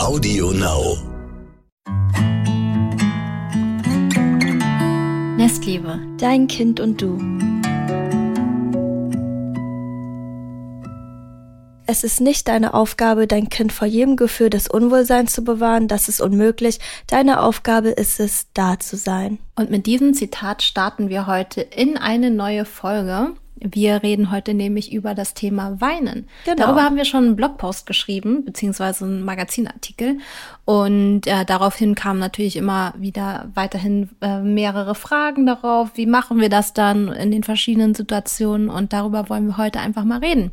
Audio Now. Nestliebe, dein Kind und du. Es ist nicht deine Aufgabe, dein Kind vor jedem Gefühl des Unwohlseins zu bewahren. Das ist unmöglich. Deine Aufgabe ist es, da zu sein. Und mit diesem Zitat starten wir heute in eine neue Folge. Wir reden heute nämlich über das Thema Weinen. Genau. Darüber haben wir schon einen Blogpost geschrieben, beziehungsweise einen Magazinartikel. Und äh, daraufhin kamen natürlich immer wieder weiterhin äh, mehrere Fragen darauf. Wie machen wir das dann in den verschiedenen Situationen? Und darüber wollen wir heute einfach mal reden.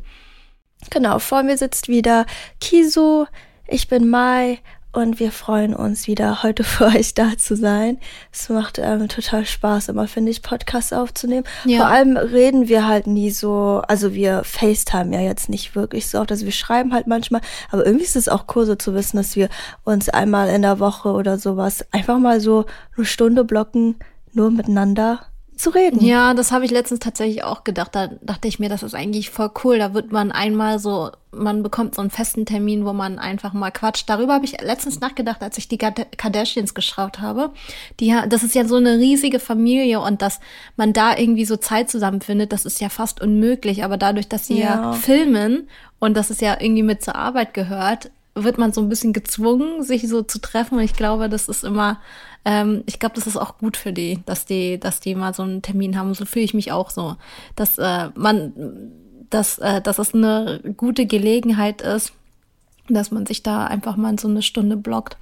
Genau, vor mir sitzt wieder Kisu, ich bin Mai und wir freuen uns wieder heute für euch da zu sein. Es macht ähm, total Spaß, immer finde ich, Podcasts aufzunehmen. Ja. Vor allem reden wir halt nie so, also wir FaceTime ja jetzt nicht wirklich so oft, also wir schreiben halt manchmal, aber irgendwie ist es auch cool so zu wissen, dass wir uns einmal in der Woche oder sowas einfach mal so eine Stunde blocken, nur miteinander zu reden. Ja, das habe ich letztens tatsächlich auch gedacht. Da dachte ich mir, das ist eigentlich voll cool. Da wird man einmal so, man bekommt so einen festen Termin, wo man einfach mal quatscht. Darüber habe ich letztens nachgedacht, als ich die Kardashians geschaut habe. Die, das ist ja so eine riesige Familie und dass man da irgendwie so Zeit zusammenfindet, das ist ja fast unmöglich. Aber dadurch, dass sie ja, ja filmen und dass es ja irgendwie mit zur Arbeit gehört, wird man so ein bisschen gezwungen, sich so zu treffen. Und ich glaube, das ist immer ähm, ich glaube, das ist auch gut für die, dass die, dass die mal so einen Termin haben. So fühle ich mich auch so, dass äh, man, dass, äh, dass es eine gute Gelegenheit ist, dass man sich da einfach mal so eine Stunde blockt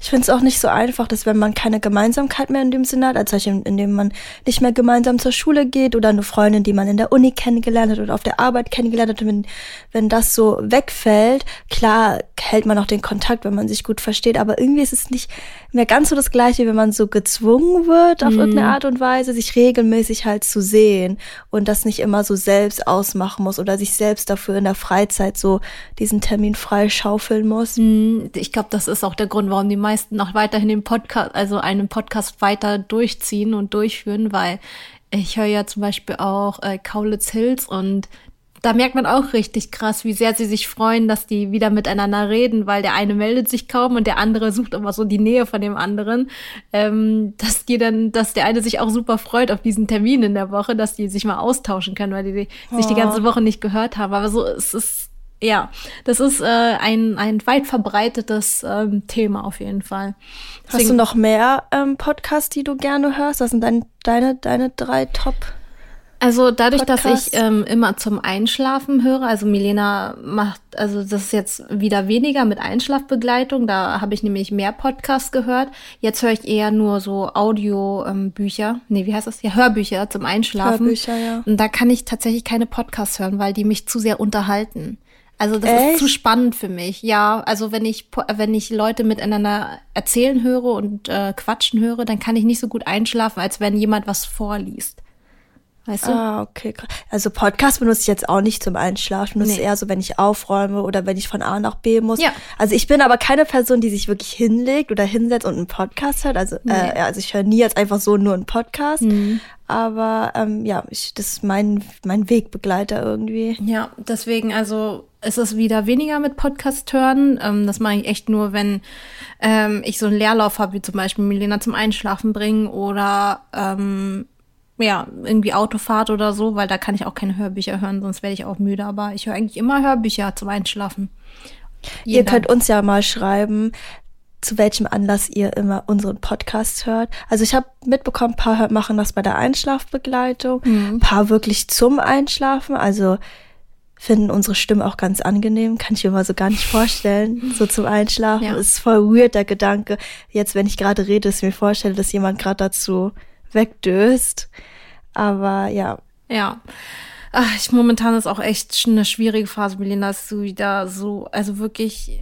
ich finde es auch nicht so einfach, dass wenn man keine Gemeinsamkeit mehr in dem Sinne hat, als indem man nicht mehr gemeinsam zur Schule geht oder eine Freundin, die man in der Uni kennengelernt hat oder auf der Arbeit kennengelernt hat, wenn, wenn das so wegfällt, klar hält man auch den Kontakt, wenn man sich gut versteht, aber irgendwie ist es nicht mehr ganz so das Gleiche, wenn man so gezwungen wird, auf mhm. irgendeine Art und Weise, sich regelmäßig halt zu sehen und das nicht immer so selbst ausmachen muss oder sich selbst dafür in der Freizeit so diesen Termin frei schaufeln muss. Mhm. Ich glaube, das ist auch der Grund, warum die die meisten noch weiterhin den Podcast, also einen Podcast weiter durchziehen und durchführen, weil ich höre ja zum Beispiel auch äh, Kaulitz Hills und da merkt man auch richtig krass, wie sehr sie sich freuen, dass die wieder miteinander reden, weil der eine meldet sich kaum und der andere sucht immer so die Nähe von dem anderen. Ähm, dass die dann, dass der eine sich auch super freut auf diesen Termin in der Woche, dass die sich mal austauschen können, weil die oh. sich die ganze Woche nicht gehört haben. Aber so es ist ja, das ist äh, ein, ein weit verbreitetes ähm, Thema auf jeden Fall. Deswegen, Hast du noch mehr ähm, Podcasts, die du gerne hörst? Was sind dein, deine, deine drei Top? Also dadurch, Podcast? dass ich ähm, immer zum Einschlafen höre, also Milena macht, also das ist jetzt wieder weniger mit Einschlafbegleitung, da habe ich nämlich mehr Podcasts gehört. Jetzt höre ich eher nur so Audiobücher, ähm, nee, wie heißt das? Ja, Hörbücher zum Einschlafen. Hörbücher, ja. Und da kann ich tatsächlich keine Podcasts hören, weil die mich zu sehr unterhalten. Also das Echt? ist zu spannend für mich. Ja, also wenn ich wenn ich Leute miteinander erzählen höre und äh, quatschen höre, dann kann ich nicht so gut einschlafen, als wenn jemand was vorliest. Weißt du? Ah, okay. Also Podcast benutze ich jetzt auch nicht zum Einschlafen. Das nee. ist eher so, wenn ich aufräume oder wenn ich von A nach B muss. Ja. Also ich bin aber keine Person, die sich wirklich hinlegt oder hinsetzt und einen Podcast hört. Also, nee. äh, also ich höre nie jetzt einfach so nur einen Podcast. Mhm. Aber ähm, ja, ich, das ist mein, mein Wegbegleiter irgendwie. Ja, deswegen, also ist es wieder weniger mit Podcast hören. Ähm, das mache ich echt nur, wenn ähm, ich so einen Leerlauf habe, wie zum Beispiel Milena zum Einschlafen bringen oder ähm, ja, irgendwie Autofahrt oder so, weil da kann ich auch keine Hörbücher hören, sonst werde ich auch müde. Aber ich höre eigentlich immer Hörbücher zum Einschlafen. Jeder. Ihr könnt uns ja mal schreiben, zu welchem Anlass ihr immer unseren Podcast hört. Also ich habe mitbekommen, ein paar machen das bei der Einschlafbegleitung, mhm. ein paar wirklich zum Einschlafen. Also finden unsere Stimme auch ganz angenehm, kann ich mir mal so gar nicht vorstellen, so zum Einschlafen. Ja. Ist voll weird der Gedanke. Jetzt, wenn ich gerade rede, dass ich mir vorstelle, dass jemand gerade dazu wegdöst. Aber ja. Ja. Ach, ich, momentan ist auch echt eine schwierige Phase, Melina, ist so wieder so, also wirklich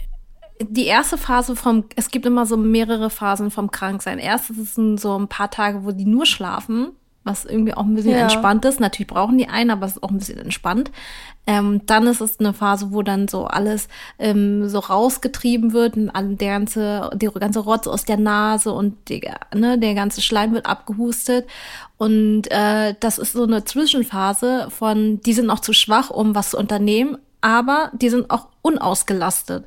die erste Phase vom, es gibt immer so mehrere Phasen vom Kranksein. Erstes sind so ein paar Tage, wo die nur schlafen was irgendwie auch ein bisschen ja. entspannt ist. Natürlich brauchen die einen, aber es ist auch ein bisschen entspannt. Ähm, dann ist es eine Phase, wo dann so alles ähm, so rausgetrieben wird, und der ganze, die ganze Rotz aus der Nase und die, ne, der ganze Schleim wird abgehustet. Und äh, das ist so eine Zwischenphase von, die sind noch zu schwach, um was zu unternehmen, aber die sind auch unausgelastet.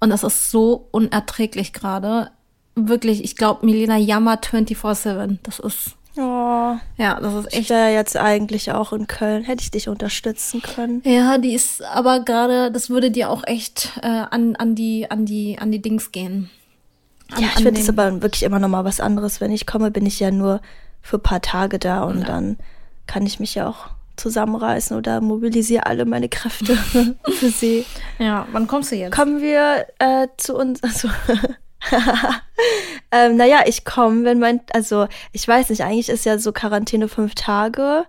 Und das ist so unerträglich gerade. Wirklich, ich glaube, Milena jammert 24-7. Das ist. Oh, Ja, das ist ich echt. wäre jetzt eigentlich auch in Köln. Hätte ich dich unterstützen können. Ja, die ist aber gerade, das würde dir auch echt äh, an, an, die, an, die, an die Dings gehen. An, Ja, ich finde es aber wirklich immer noch mal was anderes. Wenn ich komme, bin ich ja nur für ein paar Tage da und Ja. dann kann ich mich ja auch zusammenreißen oder mobilisiere alle meine Kräfte für sie. Ja, wann kommst du jetzt? Kommen wir äh, zu uns. Also, ähm, naja, ich komme, wenn mein, also ich weiß nicht, eigentlich ist ja so Quarantäne fünf Tage,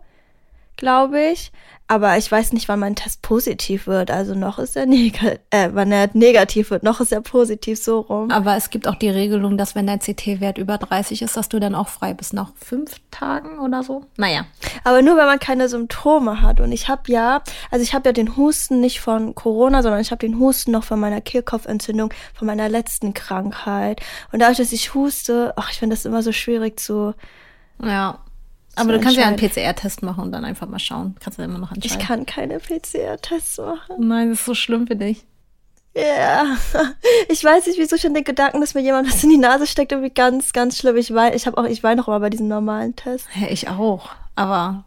glaube ich. Aber ich weiß nicht, wann mein Test positiv wird. Also noch ist er negativ, äh, wann er negativ wird, noch ist er positiv so rum. Aber es gibt auch die Regelung, dass wenn der CT-Wert über 30 ist, dass du dann auch frei bist nach fünf Tagen oder so. Naja. Aber nur, wenn man keine Symptome hat. Und ich habe ja, also ich habe ja den Husten nicht von Corona, sondern ich habe den Husten noch von meiner Kehlkopfentzündung, von meiner letzten Krankheit. Und dadurch, dass ich huste, ach, ich finde das immer so schwierig zu. Ja. Aber du kannst ja einen. PCR-Test machen und dann einfach mal schauen. Kannst du immer noch Ich entscheiden. kann keine PCR-Tests machen. Nein, das ist so schlimm für dich. Ja. Ich weiß nicht, wieso schon den Gedanken, dass mir jemand was in die Nase steckt, irgendwie ganz, ganz schlimm. Ich weine, ich habe auch, ich weine auch immer bei diesem normalen Test. Ja, ich auch. Aber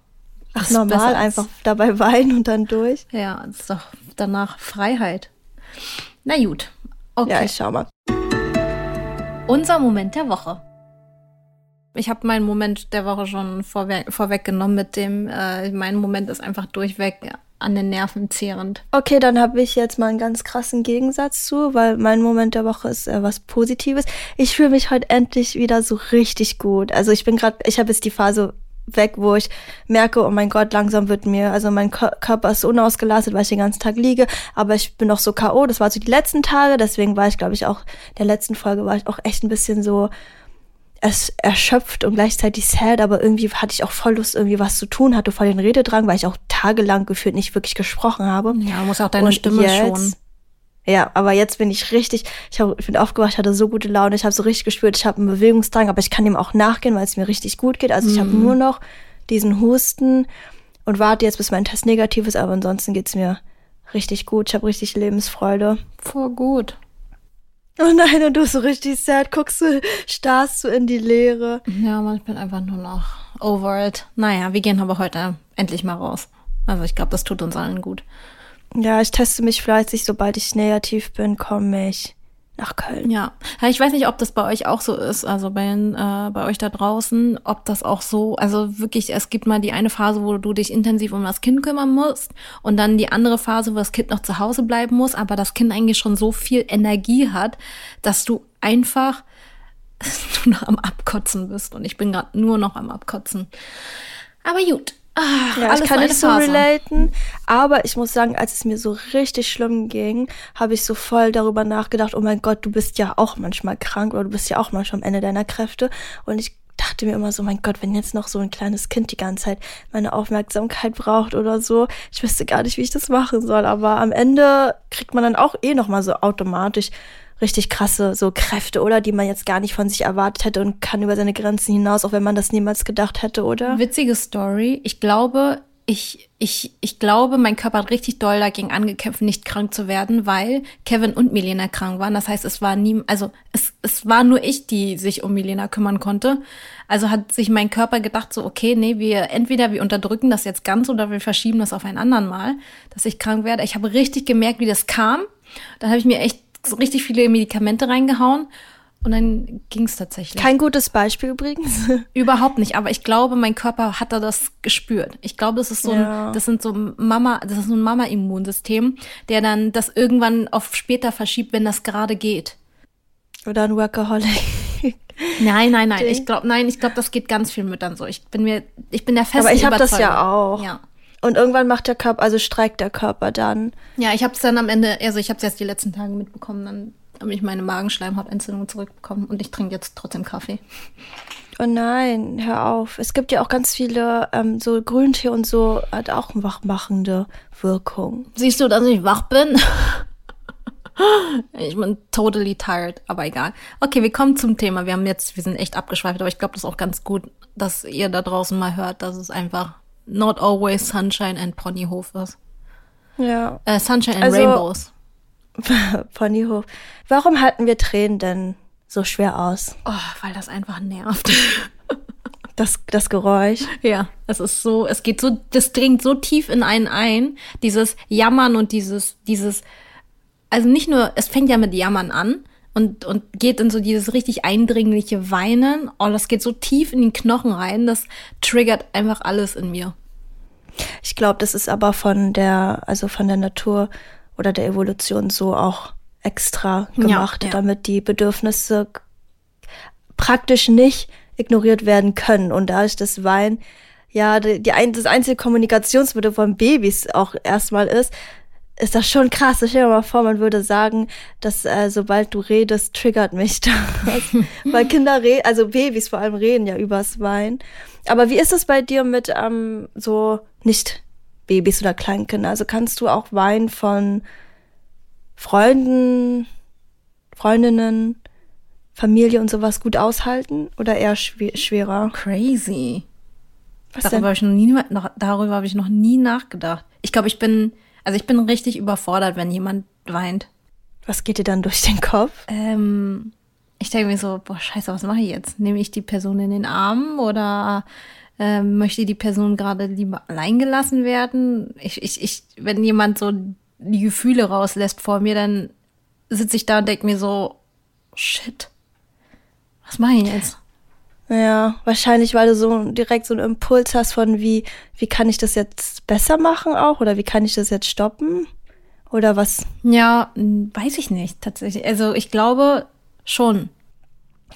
Ach, normal, einfach dabei weinen und dann durch. Ja, das ist doch danach Freiheit. Na gut. Okay. Ja, ich schau mal. Unser Moment der Woche. Ich habe meinen Moment der Woche schon vorweg, vorweggenommen mit dem, äh, mein Moment ist einfach durchweg an den Nerven zehrend. Okay, dann habe ich jetzt mal einen ganz krassen Gegensatz zu, weil mein Moment der Woche ist äh, was Positives. Ich fühle mich heute endlich wieder so richtig gut. Also ich bin gerade, ich habe jetzt die Phase weg, wo ich merke, oh mein Gott, langsam wird mir, also mein Kör- Körper ist unausgelastet, weil ich den ganzen Tag liege, aber ich bin noch so K.O., das war so die letzten Tage, deswegen war ich, glaube ich, auch, der letzten Folge war ich auch echt ein bisschen so, es erschöpft und gleichzeitig sad, aber irgendwie hatte ich auch voll Lust, irgendwie was zu tun, hatte voll den Rededrang, weil ich auch tagelang gefühlt nicht wirklich gesprochen habe. Ja, du musst auch deine Und Stimme jetzt- schon. Ja, aber jetzt bin ich richtig, ich, hab, ich bin aufgewacht, hatte so gute Laune, ich habe so richtig gespürt, ich habe einen Bewegungsdrang, aber ich kann dem auch nachgehen, weil es mir richtig gut geht. Also ich habe Mhm. nur noch diesen Husten und warte jetzt, bis mein Test negativ ist, aber ansonsten geht's mir richtig gut. Ich habe richtig Lebensfreude. Voll gut. Oh nein, und du so richtig sad, guckst du, starrst du in die Leere. Ja, man, ich bin einfach nur noch over it. Naja, wir gehen aber heute endlich mal raus. Also ich glaube, das tut uns allen gut. Ja, ich teste mich fleißig, sobald ich negativ bin, komme ich nach Köln. Ja, ich weiß nicht, ob das bei euch auch so ist, also bei, äh, bei euch da draußen, ob das auch so, also wirklich, es gibt mal die eine Phase, wo du dich intensiv um das Kind kümmern musst und dann die andere Phase, wo das Kind noch zu Hause bleiben muss, aber das Kind eigentlich schon so viel Energie hat, dass du einfach nur noch am Abkotzen bist und ich bin gerade nur noch am Abkotzen. Aber gut. Ah, Ja, alles ich kann nicht so Phase. relaten, aber ich muss sagen, als es mir so richtig schlimm ging, habe ich so voll darüber nachgedacht, oh mein Gott, du bist ja auch manchmal krank oder du bist ja auch manchmal am Ende deiner Kräfte und ich dachte mir immer so, mein Gott, wenn jetzt noch so ein kleines Kind die ganze Zeit meine Aufmerksamkeit braucht oder so, ich wüsste gar nicht, wie ich das machen soll, aber am Ende kriegt man dann auch eh noch mal so automatisch richtig krasse so Kräfte, oder die man jetzt gar nicht von sich erwartet hätte und kann über seine Grenzen hinaus, auch wenn man das niemals gedacht hätte, oder? Witzige Story. Ich glaube, ich, ich, ich glaube, mein Körper hat richtig doll dagegen angekämpft, nicht krank zu werden, weil Kevin und Milena krank waren. Das heißt, es war nie, also es, es war nur ich, die sich um Milena kümmern konnte. Also hat sich mein Körper gedacht, so, okay, nee, wir entweder wir unterdrücken das jetzt ganz oder wir verschieben das auf ein anderen Mal, dass ich krank werde. Ich habe richtig gemerkt, wie das kam. Dann habe ich mir echt so richtig viele Medikamente reingehauen. Und dann ging es tatsächlich. Kein gutes Beispiel übrigens. Überhaupt nicht, aber ich glaube, mein Körper hat da das gespürt. Ich glaube, das ist so Ja. ein, das sind so Mama, das ist so ein Mama-Immunsystem, der dann das irgendwann auf später verschiebt, wenn das gerade geht. Oder ein Workaholic. Nein, nein, nein. Ich glaube, nein, ich glaube, das geht ganz vielen Müttern so. Ich bin mir, ich bin der festen Aber ich habe das ja auch. Ja. Und irgendwann macht der Körper, also streikt der Körper dann. Ja, ich habe es dann am Ende, also ich habe es jetzt die letzten Tage mitbekommen, dann habe ich meine Magenschleimhautentzündung zurückbekommen und ich trinke jetzt trotzdem Kaffee. Oh nein, hör auf. Es gibt ja auch ganz viele, ähm, so Grüntee und so hat auch eine wachmachende Wirkung. Siehst du, dass ich wach bin? Ich bin totally tired, aber egal. Okay, wir kommen zum Thema. Wir haben jetzt, wir sind echt abgeschweift, aber ich glaube, das ist auch ganz gut, dass ihr da draußen mal hört, dass es einfach not always sunshine and Ponyhof ist. Ja. Äh, sunshine and Also- Rainbows. Ponyhof. Warum halten wir Tränen denn so schwer aus? Oh, weil das einfach nervt. Das, das Geräusch. Ja, es ist so, es geht so, das dringt so tief in einen ein, dieses Jammern und dieses, dieses, also nicht nur, es fängt ja mit Jammern an und, und geht in so dieses richtig eindringliche Weinen. Oh, das geht so tief in den Knochen rein, das triggert einfach alles in mir. Ich glaube, das ist aber von der, also von der Natur oder der Evolution so auch extra gemacht, Ja, ja. damit die Bedürfnisse praktisch nicht ignoriert werden können. Und da ist das Wein ja die, die ein, das einzige Kommunikationsmittel von Babys auch erstmal ist, ist das schon krass. Stell dir mal vor, man würde sagen, dass äh, sobald du redest, triggert mich das. Weil Kinder reden, also Babys vor allem reden ja übers Wein. Aber wie ist es bei dir mit ähm, so nicht Babys oder Kleinkinder? Also kannst du auch Wein von Freunden, Freundinnen, Familie und sowas gut aushalten oder eher schwer, schwerer? Crazy. Was Darüber habe ich noch nie, noch, darüber habe ich noch nie nachgedacht. Ich glaube, ich bin, also ich bin richtig überfordert, wenn jemand weint. Was geht dir dann durch den Kopf? Ähm, ich denke mir so, boah, scheiße, was mache ich jetzt? Nehme ich die Person in den Arm oder ähm, möchte die Person gerade lieber allein gelassen werden? Ich, ich, ich, wenn jemand so die Gefühle rauslässt vor mir, dann sitze ich da und denke mir so, shit, was mache ich jetzt? Ja, wahrscheinlich, weil du so direkt so einen Impuls hast von wie, wie kann ich das jetzt besser machen auch oder wie kann ich das jetzt stoppen? Oder was? Ja, weiß ich nicht, tatsächlich. Also ich glaube schon.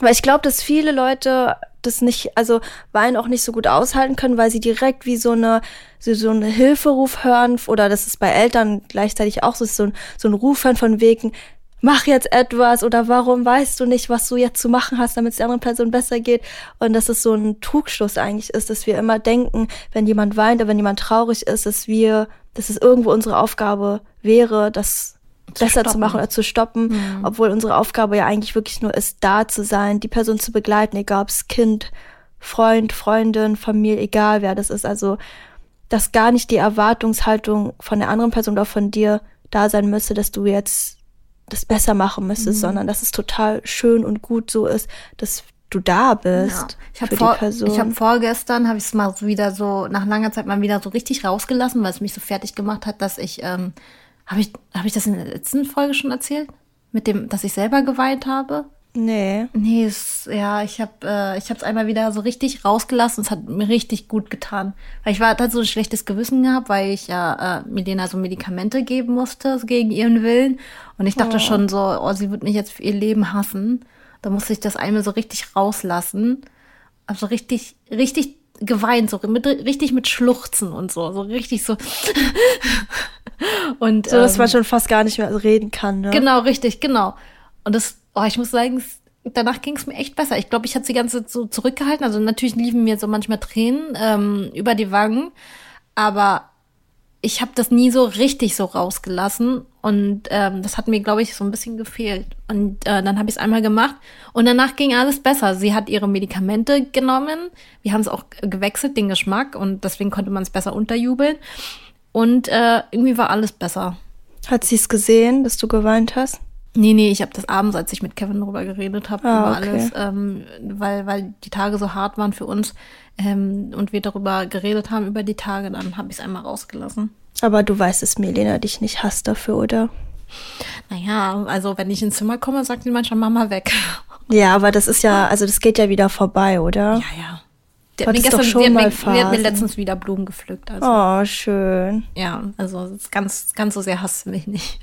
Weil ich glaube, dass viele Leute das nicht, also Wein auch nicht so gut aushalten können, weil sie direkt wie so eine, so, so eine Hilferuf hören oder das ist bei Eltern gleichzeitig auch so, so ein, so ein Ruf hören von wegen, mach jetzt etwas oder warum weißt du nicht, was du jetzt zu machen hast, damit es der anderen Person besser geht. Und dass es so ein Trugschluss eigentlich ist, dass wir immer denken, wenn jemand weint oder wenn jemand traurig ist, dass wir, dass es irgendwo unsere Aufgabe wäre, das besser zu stoppen. machen oder zu stoppen, obwohl unsere Aufgabe ja eigentlich wirklich nur ist, da zu sein, die Person zu begleiten, egal ob es Kind, Freund, Freundin, Familie, egal wer das ist. Also, dass gar nicht die Erwartungshaltung von der anderen Person oder von dir da sein müsste, dass du jetzt das besser machen müsstest, sondern dass es total schön und gut so ist, dass du da bist Ich habe hab vorgestern, habe ich es mal so wieder so, nach langer Zeit mal wieder so richtig rausgelassen, weil es mich so fertig gemacht hat, dass ich, ähm, habe ich, habe ich das in der letzten Folge schon erzählt? Mit dem, dass ich selber geweint habe? Nee. Nee, es, ja, ich habe äh, ich habe es einmal wieder so richtig rausgelassen. Es hat mir richtig gut getan, weil ich war hatte so ein schlechtes Gewissen gehabt, weil ich ja äh, Milena so Medikamente geben musste gegen ihren Willen und ich dachte Oh. schon so, oh, sie wird mich jetzt für ihr Leben hassen. Da musste ich das einmal so richtig rauslassen, also richtig richtig geweint, so mit richtig mit Schluchzen und so, so richtig so und So, dass ähm, man schon fast gar nicht mehr reden kann, ne? Genau, richtig, genau. Und das, oh, ich muss sagen, danach ging es mir echt besser. Ich glaube, ich hatte die ganze Zeit so zurückgehalten. Also natürlich liefen mir so manchmal Tränen ähm, über die Wangen, aber ich habe das nie so richtig so rausgelassen und ähm, das hat mir, glaube ich, so ein bisschen gefehlt. Und äh, dann habe ich es einmal gemacht und danach ging alles besser. Sie hat ihre Medikamente genommen, wir haben es auch gewechselt, den Geschmack und deswegen konnte man es besser unterjubeln und äh, irgendwie war alles besser. Hat sie es gesehen, dass du geweint hast? Nee, nee, ich habe das abends, als ich mit Kevin darüber geredet habe, Ah, über okay. alles, ähm, weil, weil die Tage so hart waren für uns ähm, und wir darüber geredet haben, über die Tage, dann habe ich es einmal rausgelassen. Aber du weißt, dass Milena dich nicht hasst dafür, oder? Naja, also wenn ich ins Zimmer komme, sagt sie manchmal Mama weg. Ja, aber das ist ja, also das geht ja wieder vorbei, oder? Ja, ja. Die Du hat, mir hattest doch gestern, schon die, mal mir, die Phasen. letztens wieder Blumen gepflückt. Also, Oh, schön. ja, also ganz, ganz so sehr hasst mich nicht.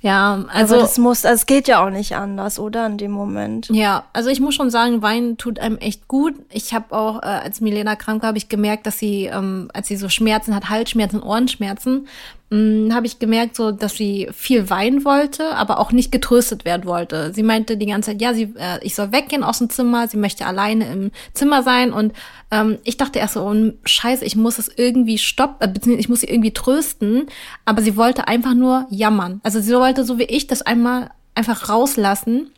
Ja, Also, aber das muss, also es geht ja auch nicht anders, oder? In dem Moment. Ja, also ich muss schon sagen, Wein tut einem echt gut. Ich habe auch, äh, als Milena krank war, habe ich gemerkt, dass sie, ähm, als sie so Schmerzen hat, Halsschmerzen, Ohrenschmerzen, habe ich gemerkt, so, dass sie viel weinen wollte, aber auch nicht getröstet werden wollte. Sie meinte die ganze Zeit, ja, sie, äh, ich soll weggehen aus dem Zimmer, sie möchte alleine im Zimmer sein und ähm, ich dachte erst so, oh, scheiße, ich muss es irgendwie stoppen, äh, beziehungsweise ich muss sie irgendwie trösten, aber sie wollte einfach nur jammern. Also sie wollte so wie ich das einmal einfach rauslassen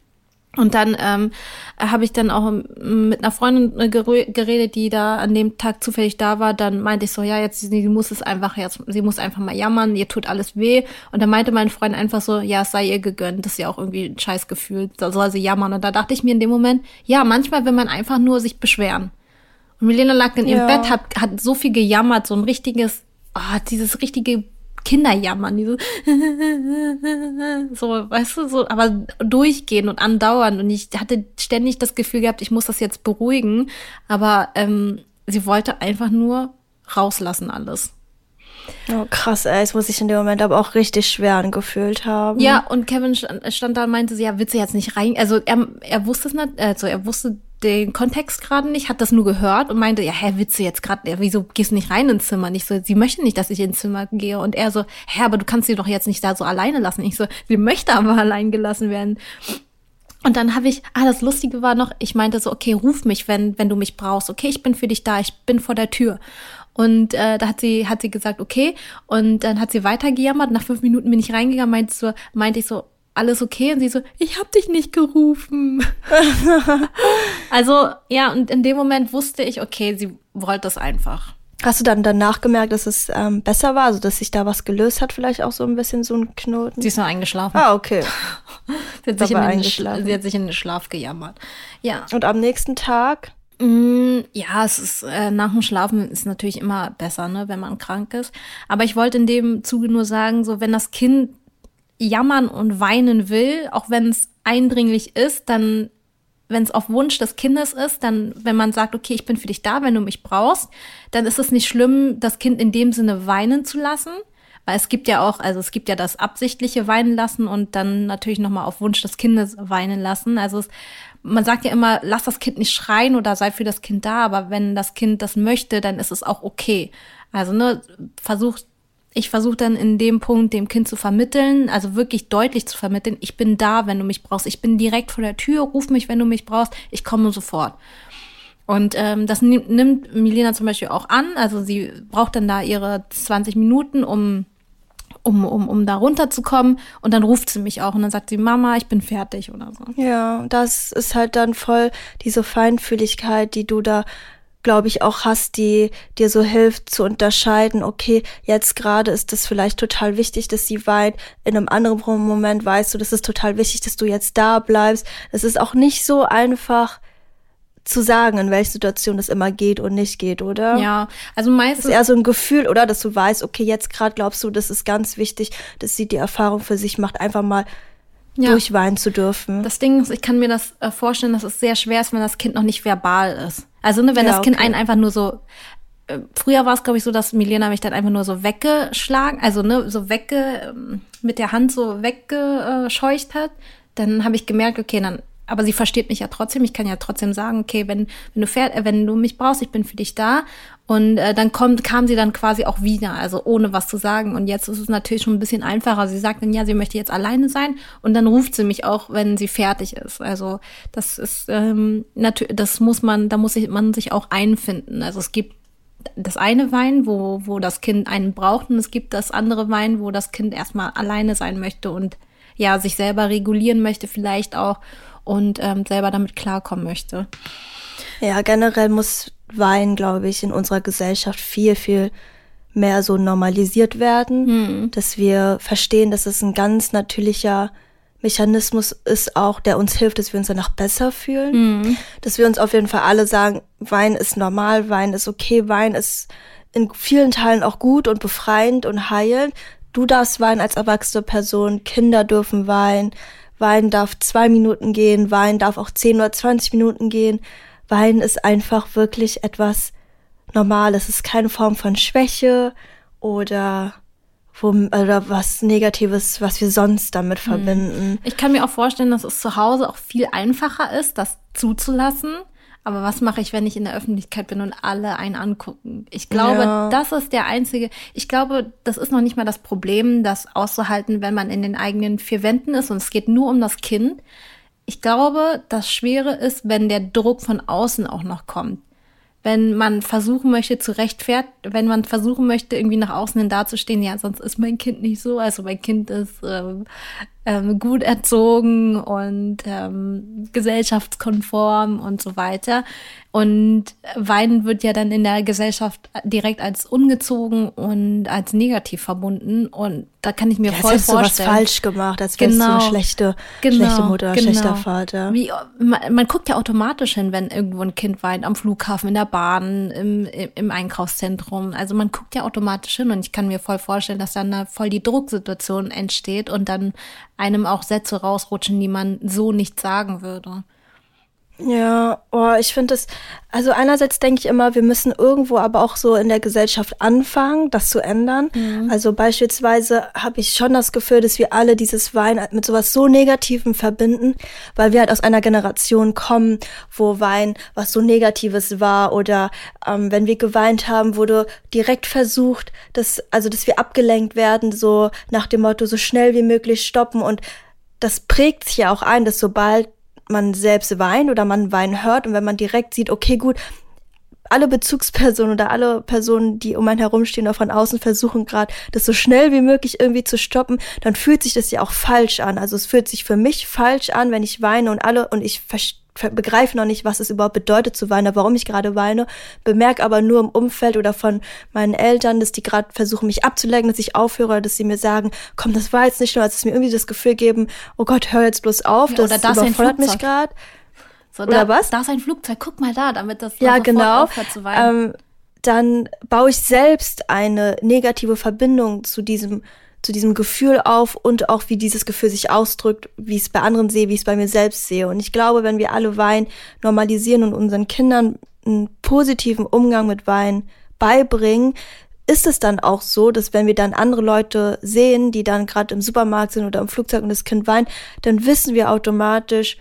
Und dann ähm, habe ich dann auch mit einer Freundin äh, geredet, die da an dem Tag zufällig da war. Dann meinte ich so, ja, jetzt sie muss es einfach jetzt, sie muss einfach mal jammern, ihr tut alles weh. Und dann meinte mein Freund einfach so, ja, es sei ihr gegönnt, das ist ja auch irgendwie ein scheiß Gefühl, da soll sie jammern. Und da dachte ich mir in dem Moment, ja, manchmal will man einfach nur sich beschweren. Und Milena lag in ihrem ja. Bett, hat, hat so viel gejammert, so ein richtiges, oh, dieses richtige Kinderjammern, die so, so, weißt du, so, aber durchgehen und andauern. Und ich hatte ständig das Gefühl gehabt, ich muss das jetzt beruhigen. Aber ähm, sie wollte einfach nur rauslassen alles. Oh, krass, ey, das muss ich in dem Moment aber auch richtig schwer angefühlt haben. Ja, und Kevin stand da und meinte, ja, willst du jetzt nicht rein? Also er, er wusste es nicht, also er wusste den Kontext gerade nicht, hat das nur gehört und meinte, ja, hä, willst du jetzt gerade, wieso gehst du nicht rein ins Zimmer? Nicht so, sie möchte nicht, dass ich ins Zimmer gehe. Und er so, hä, aber du kannst sie doch jetzt nicht da so alleine lassen. Ich so, sie möchte aber allein gelassen werden. Und dann habe ich, ah, das Lustige war noch, ich meinte so, okay, ruf mich, wenn, wenn du mich brauchst. Okay, ich bin für dich da, ich bin vor der Tür. Und äh, da hat sie, hat sie gesagt, okay. Und dann hat sie weitergejammert. Nach fünf Minuten bin ich reingegangen, meinte, so, meinte ich so, alles okay? Und sie so, ich hab dich nicht gerufen. also, ja, und in dem Moment wusste ich, okay, sie wollte das einfach. Hast du dann danach gemerkt, dass es ähm, besser war, also dass sich da was gelöst hat, vielleicht auch so ein bisschen so ein Knoten? Sie ist nur eingeschlafen. Ah, okay. sie, hat sich in den sie hat sich in den Schlaf gejammert. Ja. Und am nächsten Tag? Mm, ja, es ist äh, nach dem Schlafen ist natürlich immer besser, ne, wenn man krank ist. Aber ich wollte in dem Zuge nur sagen, so wenn das Kind jammern und weinen will, auch wenn es eindringlich ist, dann, wenn es auf Wunsch des Kindes ist, dann, wenn man sagt, okay, ich bin für dich da, wenn du mich brauchst, dann ist es nicht schlimm, das Kind in dem Sinne weinen zu lassen. Weil es gibt ja auch, also es gibt ja das absichtliche Weinen lassen und dann natürlich nochmal auf Wunsch des Kindes weinen lassen. Also es, man sagt ja immer, lass das Kind nicht schreien oder sei für das Kind da, aber wenn das Kind das möchte, dann ist es auch okay. Also ne, versucht ich versuche dann in dem Punkt dem Kind zu vermitteln, also wirklich deutlich zu vermitteln, ich bin da, wenn du mich brauchst. Ich bin direkt vor der Tür, ruf mich, wenn du mich brauchst, ich komme sofort. Und ähm, das nimmt, Milena zum Beispiel auch an. Also sie braucht dann da ihre 20 Minuten, um, um, um, um da runterzukommen. Und dann ruft sie mich auch und dann sagt sie, Mama, ich bin fertig oder so. Ja, das ist halt dann voll diese Feinfühligkeit, die du da glaube ich, auch hast, die dir so hilft zu unterscheiden, okay, jetzt gerade ist es vielleicht total wichtig, dass sie weint, in einem anderen Moment weißt du, das ist total wichtig, dass du jetzt da bleibst. Es ist auch nicht so einfach zu sagen, in welcher Situation das immer geht und nicht geht, oder? Ja, also meistens. ist eher so ein Gefühl, oder? Dass du weißt, okay, jetzt gerade glaubst du, das ist ganz wichtig, dass sie die Erfahrung für sich macht, einfach mal ja. durchweinen zu dürfen. Das Ding ist, ich kann mir das äh, vorstellen, dass es sehr schwer ist, wenn das Kind noch nicht verbal ist. Also ne, wenn ja, das Kind okay. einen einfach nur so äh, Früher war es, glaube ich, so, dass Milena mich dann einfach nur so weggeschlagen, also ne, so wegge, ähm, mit der Hand so weggescheucht hat. Dann habe ich gemerkt, okay, dann aber sie versteht mich ja trotzdem. Ich kann ja trotzdem sagen, okay, wenn, wenn du fährt, äh, wenn du mich brauchst, ich bin für dich da. Und äh, dann kommt, kam sie dann quasi auch wieder, also ohne was zu sagen. Und jetzt ist es natürlich schon ein bisschen einfacher. Sie sagt dann, ja, sie möchte jetzt alleine sein. Und dann ruft sie mich auch, wenn sie fertig ist. Also das ist ähm, natürlich, das muss man, da muss ich, man sich auch einfinden. Also es gibt das eine Wein, wo, wo das Kind einen braucht, und es gibt das andere Wein, wo das Kind erstmal alleine sein möchte und ja, sich selber regulieren möchte, vielleicht auch und ähm, selber damit klarkommen möchte. Ja, generell muss Wein, glaube ich, in unserer Gesellschaft viel, viel mehr so normalisiert werden, hm. dass wir verstehen, dass es ein ganz natürlicher Mechanismus ist auch, der uns hilft, dass wir uns danach besser fühlen. Hm. Dass wir uns auf jeden Fall alle sagen, Wein ist normal, Wein ist okay, Wein ist in vielen Teilen auch gut und befreiend und heilend. Du darfst weinen als erwachsene Person, Kinder dürfen weinen, Wein darf zwei Minuten gehen, Wein darf auch zehn oder zwanzig Minuten gehen. Wein ist einfach wirklich etwas Normales. Es ist keine Form von Schwäche oder wo, oder was Negatives, was wir sonst damit hm. verbinden. Ich kann mir auch vorstellen, dass es zu Hause auch viel einfacher ist, das zuzulassen, aber was mache ich, wenn ich in der Öffentlichkeit bin und alle einen angucken? Ich glaube, ja. das ist der einzige, ich glaube, das ist noch nicht mal das Problem, das auszuhalten, wenn man in den eigenen vier Wänden ist und es geht nur um das Kind. Ich glaube, das Schwere ist, wenn der Druck von außen auch noch kommt. Wenn man versuchen möchte zu rechtfertigen, wenn man versuchen möchte, irgendwie nach außen hin dazustehen, ja, sonst ist mein Kind nicht so. Also mein Kind ist, ähm, ähm, gut erzogen und ähm, gesellschaftskonform und so weiter. Und Weinen wird ja dann in der Gesellschaft direkt als ungezogen und als negativ verbunden. Und da kann ich mir ja, voll als vorstellen. Hast du was falsch gemacht, als wärst genau, du eine schlechte, genau, schlechte Mutter, genau. schlechter Vater. Wie, man, man, guckt ja automatisch hin, wenn irgendwo ein Kind weint, am Flughafen, in der Bahn, im, im Einkaufszentrum. Also man guckt ja automatisch hin und ich kann mir voll vorstellen, dass dann da voll die Drucksituation entsteht und dann einem auch Sätze rausrutschen, die man so nicht sagen würde. Ja, oh, ich finde es, also einerseits denke ich immer, wir müssen irgendwo aber auch so in der Gesellschaft anfangen, das zu ändern. Mhm. Also beispielsweise habe ich schon das Gefühl, dass wir alle dieses Wein mit sowas so Negativem verbinden, weil wir halt aus einer Generation kommen, wo Wein was so Negatives war oder ähm, wenn wir geweint haben, wurde direkt versucht, dass, also dass wir abgelenkt werden, so nach dem Motto, so schnell wie möglich stoppen und das prägt sich ja auch ein, dass sobald man selbst weint oder man weinen hört und wenn man direkt sieht, okay, gut, alle Bezugspersonen oder alle Personen, die um einen herumstehen oder von außen versuchen gerade, das so schnell wie möglich irgendwie zu stoppen, dann fühlt sich das ja auch falsch an. Also es fühlt sich für mich falsch an, wenn ich weine und alle und ich begreife noch nicht, was es überhaupt bedeutet zu weinen, warum ich gerade weine, bemerke aber nur im Umfeld oder von meinen Eltern, dass die gerade versuchen, mich abzulenken, dass ich aufhöre, dass sie mir sagen, komm, das war jetzt nicht nur, als es mir irgendwie das Gefühl geben, oh Gott, hör jetzt bloß auf, ja, das, das überfordert mich gerade. So, oder da, was? Da ist ein Flugzeug, guck mal da, damit das ja, genau. aufhört zu weinen. Ähm, dann baue ich selbst eine negative Verbindung zu diesem zu diesem Gefühl auf und auch wie dieses Gefühl sich ausdrückt, wie ich es bei anderen sehe, wie ich es bei mir selbst sehe. Und ich glaube, wenn wir alle Wein normalisieren und unseren Kindern einen positiven Umgang mit Wein beibringen, ist es dann auch so, dass wenn wir dann andere Leute sehen, die dann gerade im Supermarkt sind oder im Flugzeug und das Kind weint, dann wissen wir automatisch,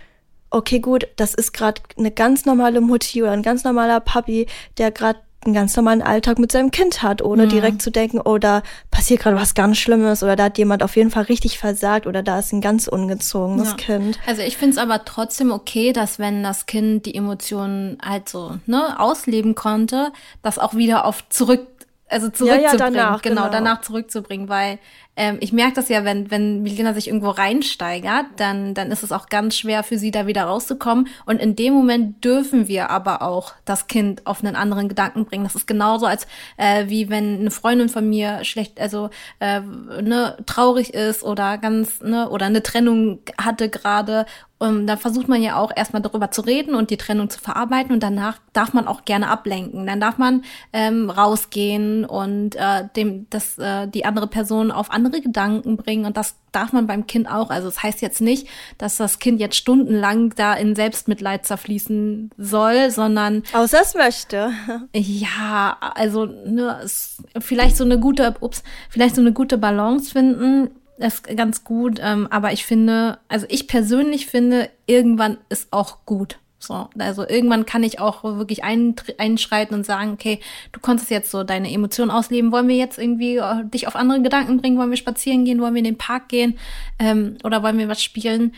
okay, gut, das ist gerade eine ganz normale Mutti oder ein ganz normaler Papi, der gerade einen ganz normalen Alltag mit seinem Kind hat, ohne mhm. direkt zu denken, oh, da passiert gerade was ganz Schlimmes oder da hat jemand auf jeden Fall richtig versagt oder da ist ein ganz ungezogenes ja. Kind. Also ich finde es aber trotzdem okay, dass wenn das Kind die Emotionen halt so ne, ausleben konnte, das auch wieder auf zurück also zurückzubringen, ja, ja, danach, genau, genau, danach zurückzubringen, weil ähm, ich merke das ja, wenn, wenn Milena sich irgendwo reinsteigert, dann, dann ist es auch ganz schwer für sie da wieder rauszukommen. Und in dem Moment dürfen wir aber auch das Kind auf einen anderen Gedanken bringen. Das ist genauso, als äh, wie wenn eine Freundin von mir schlecht, also äh, ne, traurig ist oder ganz, ne, oder eine Trennung hatte gerade und dann versucht man ja auch erstmal darüber zu reden und die Trennung zu verarbeiten und danach darf man auch gerne ablenken. Dann darf man ähm, rausgehen und äh, dem, das, äh, die andere Person auf andere Gedanken bringen und das darf man beim Kind auch. Also es das heißt jetzt nicht, dass das Kind jetzt stundenlang da in Selbstmitleid zerfließen soll, sondern außer es möchte. Ja, also ne, es, vielleicht so eine gute, ups, vielleicht so eine gute Balance finden das ist ganz gut. Ähm, aber ich finde, also ich persönlich finde, irgendwann ist auch gut. So, also irgendwann kann ich auch wirklich ein, einschreiten und sagen, okay, du konntest jetzt so deine Emotionen ausleben. Wollen wir jetzt irgendwie äh, dich auf andere Gedanken bringen? Wollen wir spazieren gehen? Wollen wir in den Park gehen? Ähm, oder wollen wir was spielen?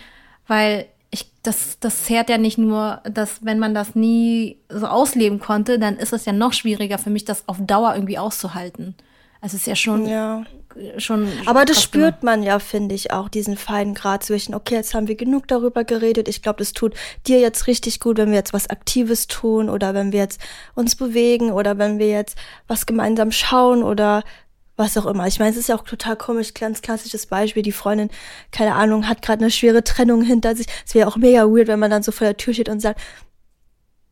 Weil ich, das, das zehrt ja nicht nur, dass wenn man das nie so ausleben konnte, dann ist es ja noch schwieriger für mich, das auf Dauer irgendwie auszuhalten. Also es ist ja schon, ja. Schon. Aber das spürt man ja, finde ich, auch diesen feinen Grad zwischen, okay, jetzt haben wir genug darüber geredet. Ich glaube, das tut dir jetzt richtig gut, wenn wir jetzt was Aktives tun oder wenn wir jetzt uns bewegen oder wenn wir jetzt was gemeinsam schauen oder was auch immer. Ich meine, es ist ja auch total komisch, ganz klassisches Beispiel. Die Freundin, keine Ahnung, hat gerade eine schwere Trennung hinter sich. Es wäre auch mega weird, wenn man dann so vor der Tür steht und sagt,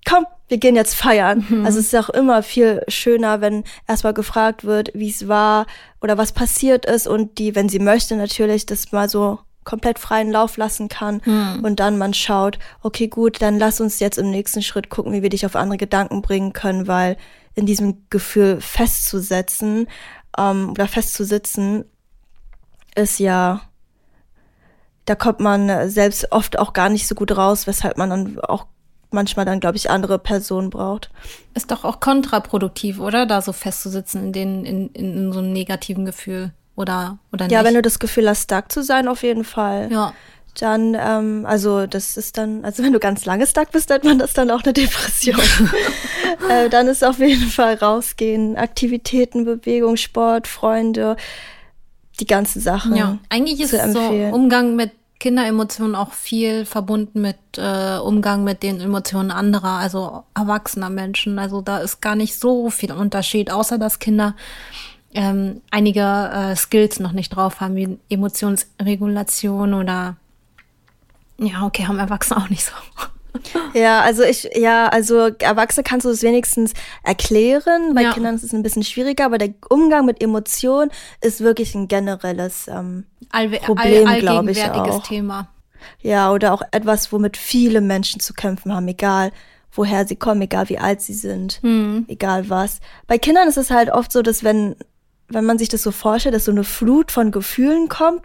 komm, wir gehen jetzt feiern. Mhm. Also es ist auch immer viel schöner, wenn erstmal gefragt wird, wie es war oder was passiert ist und die, wenn sie möchte, natürlich das mal so komplett freien Lauf lassen kann mhm. und dann man schaut, okay, gut, dann lass uns jetzt im nächsten Schritt gucken, wie wir dich auf andere Gedanken bringen können, weil in diesem Gefühl festzusetzen ähm, oder festzusitzen ist ja da kommt man selbst oft auch gar nicht so gut raus, weshalb man dann auch manchmal dann, glaube ich, andere Personen braucht. Ist doch auch kontraproduktiv, oder? Da so festzusitzen in, den, in, in so einem negativen Gefühl. Oder, oder nicht? Ja, wenn du das Gefühl hast, stuck zu sein, auf jeden Fall. Ja. Dann, ähm, also das ist dann, also wenn du ganz lange stuck bist, nennt man das dann auch eine Depression. äh, dann ist auf jeden Fall rausgehen, Aktivitäten, Bewegung, Sport, Freunde, die ganzen Sachen. Ja, eigentlich ist so Umgang mit Kinderemotionen auch viel verbunden mit äh, Umgang mit den Emotionen anderer, also erwachsener Menschen. Also da ist gar nicht so viel Unterschied, außer dass Kinder ähm, einige äh, Skills noch nicht drauf haben, wie Emotionsregulation oder ja, okay, haben Erwachsene auch nicht so. Ja, also ich, ja, also Erwachsene kannst du es wenigstens erklären. Bei ja. Kindern ist es ein bisschen schwieriger, aber der Umgang mit Emotionen ist wirklich ein generelles ähm, Allwe Problem, all, glaube ich auch. Thema. Ja, oder auch etwas, womit viele Menschen zu kämpfen haben, egal woher sie kommen, egal wie alt sie sind, hm. egal was. Bei Kindern ist es halt oft so, dass wenn, wenn man sich das so vorstellt, dass so eine Flut von Gefühlen kommt,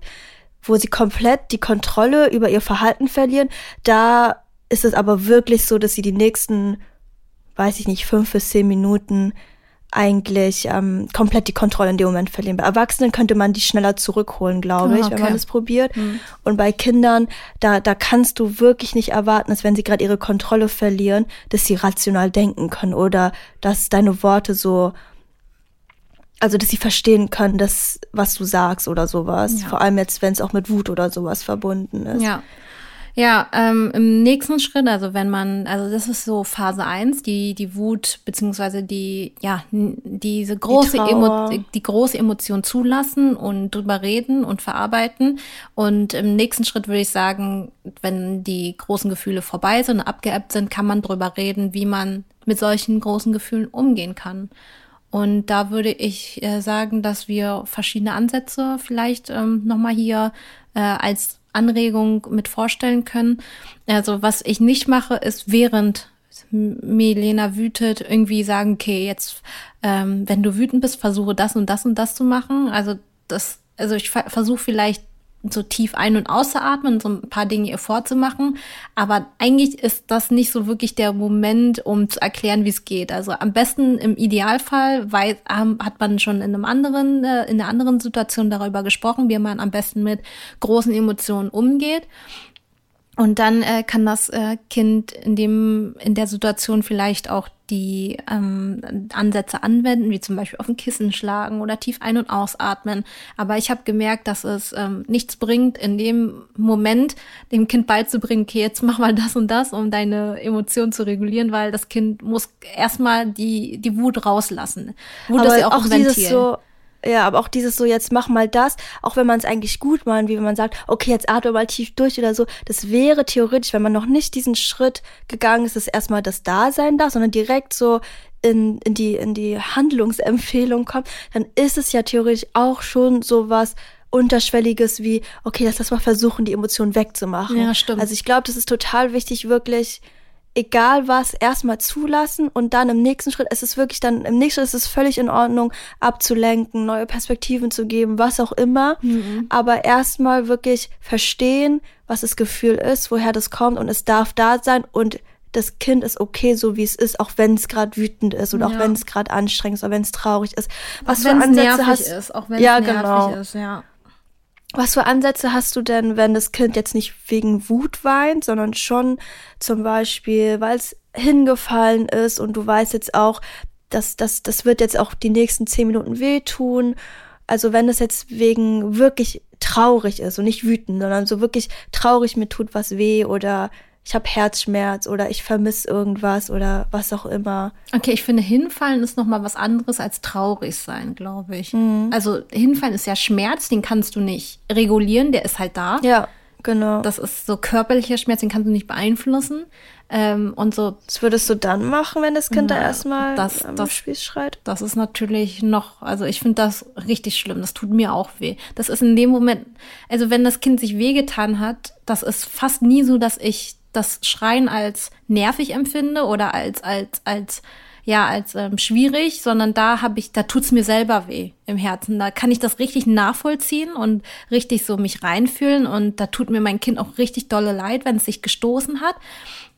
wo sie komplett die Kontrolle über ihr Verhalten verlieren, da ist es aber wirklich so, dass sie die nächsten, weiß ich nicht, fünf bis zehn Minuten eigentlich ähm, komplett die Kontrolle in dem Moment verlieren. Bei Erwachsenen könnte man die schneller zurückholen, glaube ich, okay. wenn man es probiert. Mhm. Und bei Kindern, da, da kannst du wirklich nicht erwarten, dass wenn sie gerade ihre Kontrolle verlieren, dass sie rational denken können oder dass deine Worte so, also dass sie verstehen können, dass was du sagst oder sowas. Ja. Vor allem jetzt, wenn es auch mit Wut oder sowas verbunden ist. Ja. Ja, ähm, im nächsten Schritt, also wenn man, also das ist so Phase eins, die, die Wut, beziehungsweise die, ja, diese große, die, Emo die große Emotion zulassen und drüber reden und verarbeiten. Und im nächsten Schritt würde ich sagen, wenn die großen Gefühle vorbei sind und abgeebbt sind, kann man drüber reden, wie man mit solchen großen Gefühlen umgehen kann. Und da würde ich äh, sagen, dass wir verschiedene Ansätze vielleicht ähm, nochmal hier äh, als Anregung mit vorstellen können. Also was ich nicht mache, ist während Milena wütet, irgendwie sagen, okay, jetzt, ähm, wenn du wütend bist, versuche das und das und das zu machen. Also das, also ich versuche vielleicht so tief ein- und auszuatmen, so ein paar Dinge ihr vorzumachen. Aber eigentlich ist das nicht so wirklich der Moment, um zu erklären, wie es geht. Also am besten im Idealfall weil, ähm, hat man schon in einem anderen, äh, in einer anderen Situation darüber gesprochen, wie man am besten mit großen Emotionen umgeht. Und dann äh, kann das äh, Kind in dem in der Situation vielleicht auch die ähm, Ansätze anwenden, wie zum Beispiel auf ein Kissen schlagen oder tief ein- und ausatmen. Aber ich habe gemerkt, dass es ähm, nichts bringt, in dem Moment dem Kind beizubringen, okay, jetzt mach mal das und das, um deine Emotionen zu regulieren, weil das Kind muss erstmal die die Wut rauslassen. Wut Aber ist ja auch, auch Ventil. So ja, aber auch dieses so, jetzt mach mal das, auch wenn man es eigentlich gut meint, wie wenn man sagt, okay, jetzt atme mal tief durch oder so, das wäre theoretisch, wenn man noch nicht diesen Schritt gegangen ist, dass erstmal das Dasein da, sondern direkt so in, in, die, in die Handlungsempfehlung kommt, dann ist es ja theoretisch auch schon so was Unterschwelliges wie, okay, lass das mal versuchen, die Emotionen wegzumachen. Ja, stimmt. Also ich glaube, das ist total wichtig, wirklich egal was, erstmal zulassen und dann im nächsten Schritt, es ist wirklich dann, im nächsten Schritt ist es völlig in Ordnung, abzulenken, neue Perspektiven zu geben, was auch immer. Mhm. Aber erstmal wirklich verstehen, was das Gefühl ist, woher das kommt und es darf da sein und das Kind ist okay, so wie es ist, auch wenn es gerade wütend ist oder ja. auch wenn es gerade anstrengend ist oder wenn es traurig ist. Was auch für Ansätze hast ist, auch wenn ja, nervig genau. ist, ja. Was für Ansätze hast du denn, wenn das Kind jetzt nicht wegen Wut weint, sondern schon zum Beispiel, weil es hingefallen ist und du weißt jetzt auch, dass das, das wird jetzt auch die nächsten zehn Minuten wehtun. Also wenn es jetzt wegen wirklich traurig ist und nicht wütend, sondern so wirklich traurig mir tut was weh oder ich habe Herzschmerz oder ich vermisse irgendwas oder was auch immer. Okay, ich finde, hinfallen ist noch mal was anderes als traurig sein, glaube ich. Mhm. Also hinfallen ist ja Schmerz, den kannst du nicht regulieren, der ist halt da. Ja, genau. Das ist so körperlicher Schmerz, den kannst du nicht beeinflussen. Ähm, und so. Was würdest du dann machen, wenn das Kind na, da erstmal das, am das, Spieß schreit? Das ist natürlich noch, also ich finde das richtig schlimm. Das tut mir auch weh. Das ist in dem Moment, also wenn das Kind sich wehgetan hat, das ist fast nie so, dass ich das Schreien als nervig empfinde oder als als als ja als ähm, schwierig, sondern da habe ich, da tut's mir selber weh im Herzen. Da kann ich das richtig nachvollziehen und richtig so mich reinfühlen und da tut mir mein Kind auch richtig dolle leid, wenn es sich gestoßen hat.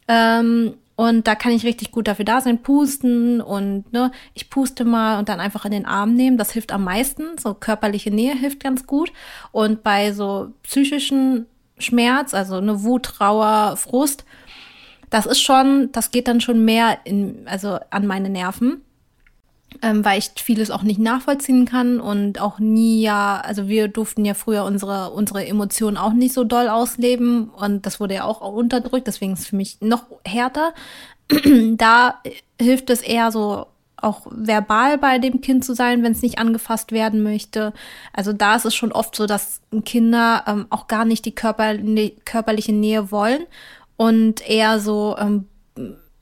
Ähm, und da kann ich richtig gut dafür da sein, pusten und ne, ich puste mal und dann einfach in den Arm nehmen. Das hilft am meisten. So körperliche Nähe hilft ganz gut. Und bei so psychischen Schmerz, also eine Wut, Trauer, Frust, das ist schon, das geht dann schon mehr in, also an meine Nerven. ähm, weil ich vieles auch nicht nachvollziehen kann und auch nie ja, also wir durften ja früher unsere, unsere Emotionen auch nicht so doll ausleben und das wurde ja auch unterdrückt, deswegen ist es für mich noch härter. da hilft es eher so auch verbal bei dem Kind zu sein, wenn es nicht angefasst werden möchte. Also da ist es schon oft so, dass Kinder ähm, auch gar nicht die Körper, körperliche Nähe wollen und eher so ähm,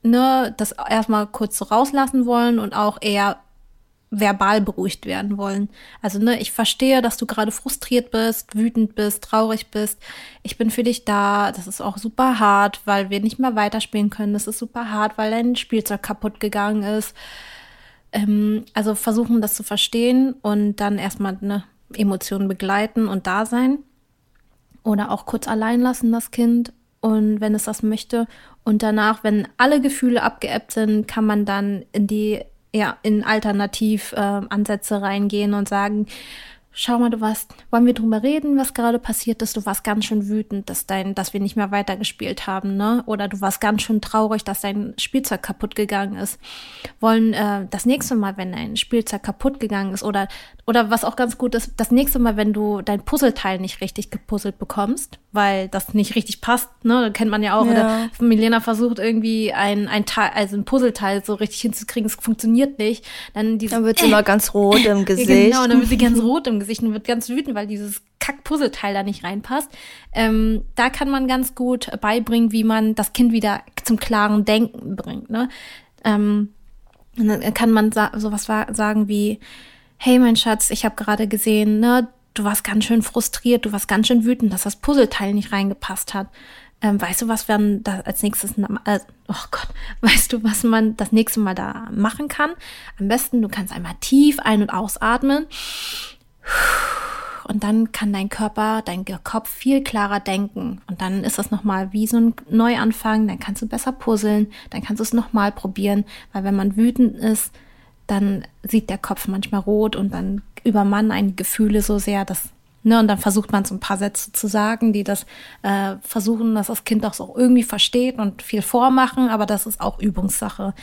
ne, das erstmal kurz so rauslassen wollen und auch eher verbal beruhigt werden wollen. Also, ne, ich verstehe, dass du gerade frustriert bist, wütend bist, traurig bist. Ich bin für dich da. Das ist auch super hart, weil wir nicht mehr weiterspielen können. Das ist super hart, weil dein Spielzeug kaputt gegangen ist. Ähm, also versuchen, das zu verstehen und dann erstmal eine Emotionen begleiten und da sein. Oder auch kurz allein lassen, das Kind. Und wenn es das möchte. Und danach, wenn alle Gefühle abgeebbt sind, kann man dann in die ja, in Alternativansätze äh, reingehen und sagen, schau mal, du warst, wollen wir drüber reden, was gerade passiert ist? Du warst ganz schön wütend, dass dein, dass wir nicht mehr weitergespielt haben, ne? Oder du warst ganz schön traurig, dass dein Spielzeug kaputt gegangen ist. Wollen äh, das nächste Mal, wenn dein Spielzeug kaputt gegangen ist, oder oder was auch ganz gut ist, das nächste Mal, wenn du dein Puzzleteil nicht richtig gepuzzelt bekommst, weil das nicht richtig passt, ne? Kennt man ja auch. Ja. Oder Milena versucht irgendwie ein, ein Teil, also ein Puzzleteil so richtig hinzukriegen, es funktioniert nicht. Dann, dieses, dann wird sie äh, immer ganz rot im Gesicht. Genau, dann wird sie ganz rot im Gesicht und wird ganz wütend, weil dieses Kack-Puzzleteil da nicht reinpasst. Ähm, da kann man ganz gut beibringen, wie man das Kind wieder zum klaren Denken bringt. Ne? Ähm, und dann kann man sa sowas sagen wie, hey mein Schatz, ich habe gerade gesehen, ne, du warst ganz schön frustriert, du warst ganz schön wütend, dass das Puzzleteil nicht reingepasst hat. Ähm, weißt du, was wir da als nächstes, äh, oh Gott, weißt du, was man das nächste Mal da machen kann? Am besten, du kannst einmal tief ein- und ausatmen und dann kann dein Körper, dein Kopf viel klarer denken. Und dann ist das nochmal wie so ein Neuanfang. Dann kannst du besser puzzeln. Dann kannst du es nochmal probieren. Weil wenn man wütend ist, dann sieht der Kopf manchmal rot und dann übermannen einen Gefühle so sehr, dass, ne, und dann versucht man so ein paar Sätze zu sagen, die das äh, versuchen, dass das Kind auch irgendwie versteht und viel vormachen, aber das ist auch Übungssache.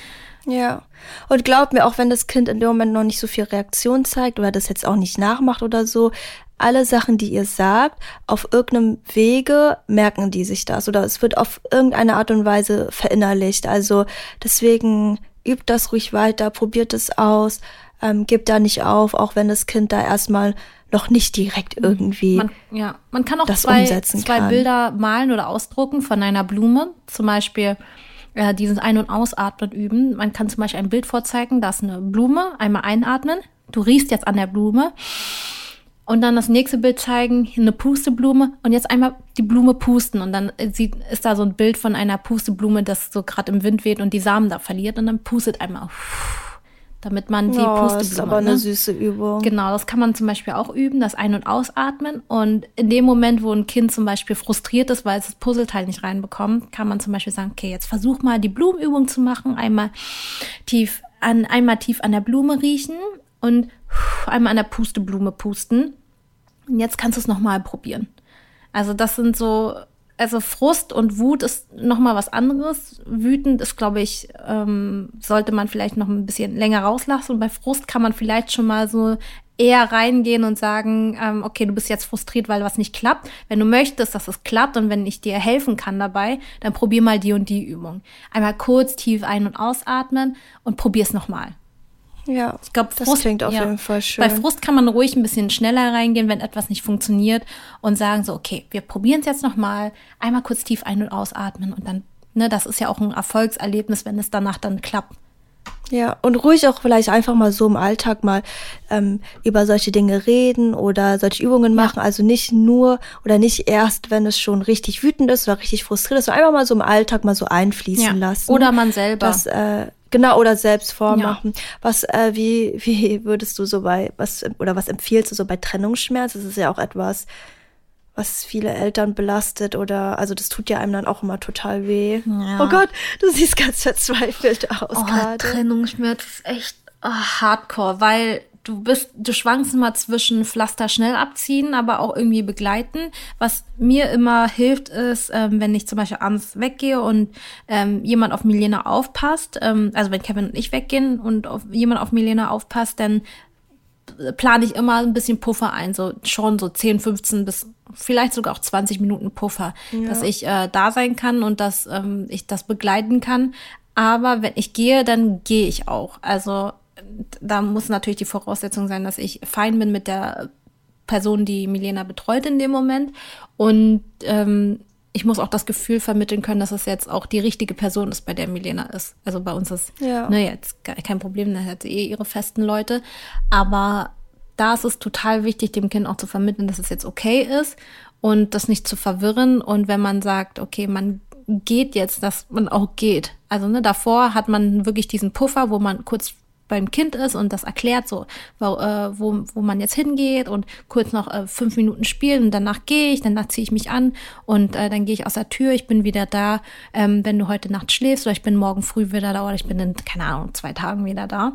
Ja. Und glaub mir, auch wenn das Kind in dem Moment noch nicht so viel Reaktion zeigt oder das jetzt auch nicht nachmacht oder so, alle Sachen, die ihr sagt, auf irgendeinem Wege merken die sich das oder es wird auf irgendeine Art und Weise verinnerlicht. Also deswegen übt das ruhig weiter, probiert es aus, ähm, gebt da nicht auf, auch wenn das Kind da erstmal noch nicht direkt mhm. irgendwie man, ja. man kann auch zwei, zwei kann. Bilder malen oder ausdrucken von einer Blume, zum Beispiel äh, dieses Ein- und Ausatmen üben. Man kann zum Beispiel ein Bild vorzeigen, da ist eine Blume, einmal einatmen, du riechst jetzt an der Blume und dann das nächste Bild zeigen, eine Pusteblume und jetzt einmal die Blume pusten und dann sieht, ist da so ein Bild von einer Pusteblume, das so gerade im Wind weht und die Samen da verliert und dann pustet einmal. Damit man die oh, Pusteblume. Das ist aber ne? eine süße Übung. Genau, das kann man zum Beispiel auch üben, das Ein- und Ausatmen. Und in dem Moment, wo ein Kind zum Beispiel frustriert ist, weil es das Puzzleteil nicht reinbekommt, kann man zum Beispiel sagen, okay, jetzt versuch mal die Blumenübung zu machen, einmal tief an, einmal tief an der Blume riechen und einmal an der Pusteblume pusten. Und jetzt kannst du es nochmal probieren. Also das sind so also Frust und Wut ist noch mal was anderes. Wütend ist, glaube ich, ähm, sollte man vielleicht noch ein bisschen länger rauslassen. Und bei Frust kann man vielleicht schon mal so eher reingehen und sagen, ähm, okay, du bist jetzt frustriert, weil was nicht klappt. Wenn du möchtest, dass es klappt und wenn ich dir helfen kann dabei, dann probier mal die und die Übung. Einmal kurz tief ein- und ausatmen und probier es nochmal. Ja, ich glaube, das klingt auf ja, jeden Fall schön. Bei Frust kann man ruhig ein bisschen schneller reingehen, wenn etwas nicht funktioniert und sagen so, okay, wir probieren es jetzt nochmal, einmal kurz tief ein- und ausatmen und dann, ne, das ist ja auch ein Erfolgserlebnis, wenn es danach dann klappt. Ja, und ruhig auch vielleicht einfach mal so im Alltag mal ähm, über solche Dinge reden oder solche Übungen machen. Ja. Also nicht nur oder nicht erst, wenn es schon richtig wütend ist oder richtig frustriert ist, sondern einfach mal so im Alltag mal so einfließen ja. lassen. Oder man selber. Das, äh, Genau, oder selbst vormachen. Ja. Was, äh, wie, wie würdest du so bei, was, oder was empfiehlst du so bei Trennungsschmerz? Das ist ja auch etwas, was viele Eltern belastet oder, also das tut ja einem dann auch immer total weh. Ja. Oh Gott, du siehst ganz verzweifelt aus oh, gerade. Trennungsschmerz ist echt oh, hardcore, weil du bist, du schwankst immer zwischen Pflaster schnell abziehen, aber auch irgendwie begleiten. Was mir immer hilft, ist, ähm, wenn ich zum Beispiel abends weggehe und ähm, jemand auf Milena aufpasst, ähm, also wenn Kevin und ich weggehen und auf, jemand auf Milena aufpasst, dann plane ich immer ein bisschen Puffer ein, so schon so 10, 15 bis vielleicht sogar auch 20 Minuten Puffer, ja. dass ich äh, da sein kann und dass ähm, ich das begleiten kann. Aber wenn ich gehe, dann gehe ich auch. Also da muss natürlich die Voraussetzung sein, dass ich fein bin mit der Person, die Milena betreut in dem Moment. Und ähm, ich muss auch das Gefühl vermitteln können, dass es jetzt auch die richtige Person ist, bei der Milena ist. Also bei uns ist ja. ne, jetzt kein Problem, da hat sie eh ihre festen Leute. Aber da ist es total wichtig, dem Kind auch zu vermitteln, dass es jetzt okay ist und das nicht zu verwirren. Und wenn man sagt, okay, man geht jetzt, dass man auch geht. Also ne, davor hat man wirklich diesen Puffer, wo man kurz beim Kind ist und das erklärt so, wo, äh, wo, wo man jetzt hingeht und kurz noch äh, fünf Minuten spielen und danach gehe ich, danach ziehe ich mich an und äh, dann gehe ich aus der Tür, ich bin wieder da, ähm, wenn du heute Nacht schläfst oder ich bin morgen früh wieder da oder ich bin in, keine Ahnung, zwei Tagen wieder da.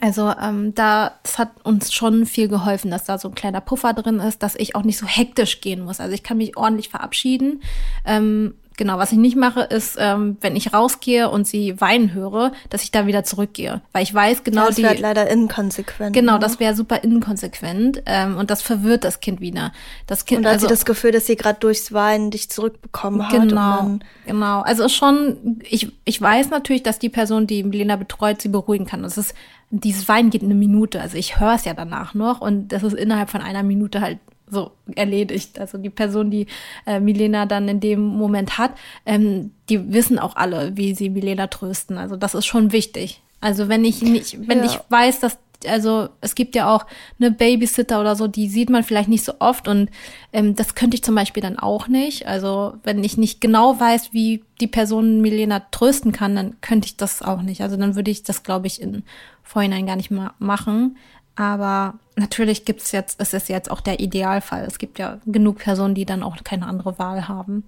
Also ähm, da, das hat uns schon viel geholfen, dass da so ein kleiner Puffer drin ist, dass ich auch nicht so hektisch gehen muss. Also ich kann mich ordentlich verabschieden. Ähm, Genau, was ich nicht mache, ist, ähm, wenn ich rausgehe und sie weinen höre, dass ich da wieder zurückgehe. Weil ich weiß genau, ja, das die. Das wäre leider inkonsequent. Genau, ne? das wäre super inkonsequent. Ähm, und das verwirrt das Kind wieder. Das Kind, und da also, hat sie das Gefühl, dass sie gerade durchs Weinen dich zurückbekommen hat. Genau, genau. Also schon, ich, ich weiß natürlich, dass die Person, die Melina betreut, sie beruhigen kann. Das ist, dieses Weinen geht eine Minute. Also ich höre es ja danach noch und das ist innerhalb von einer Minute halt so erledigt. Also die Person, die äh, Milena dann in dem Moment hat, ähm, die wissen auch alle, wie sie Milena trösten. Also das ist schon wichtig. Also wenn ich nicht, wenn ja. ich weiß, dass also es gibt ja auch eine Babysitter oder so, die sieht man vielleicht nicht so oft und ähm, das könnte ich zum Beispiel dann auch nicht. Also wenn ich nicht genau weiß, wie die Person Milena trösten kann, dann könnte ich das auch nicht. Also dann würde ich das, glaube ich, in Vorhinein gar nicht mal machen. Aber natürlich gibt es jetzt, es ist jetzt auch der Idealfall. Es gibt ja genug Personen, die dann auch keine andere Wahl haben.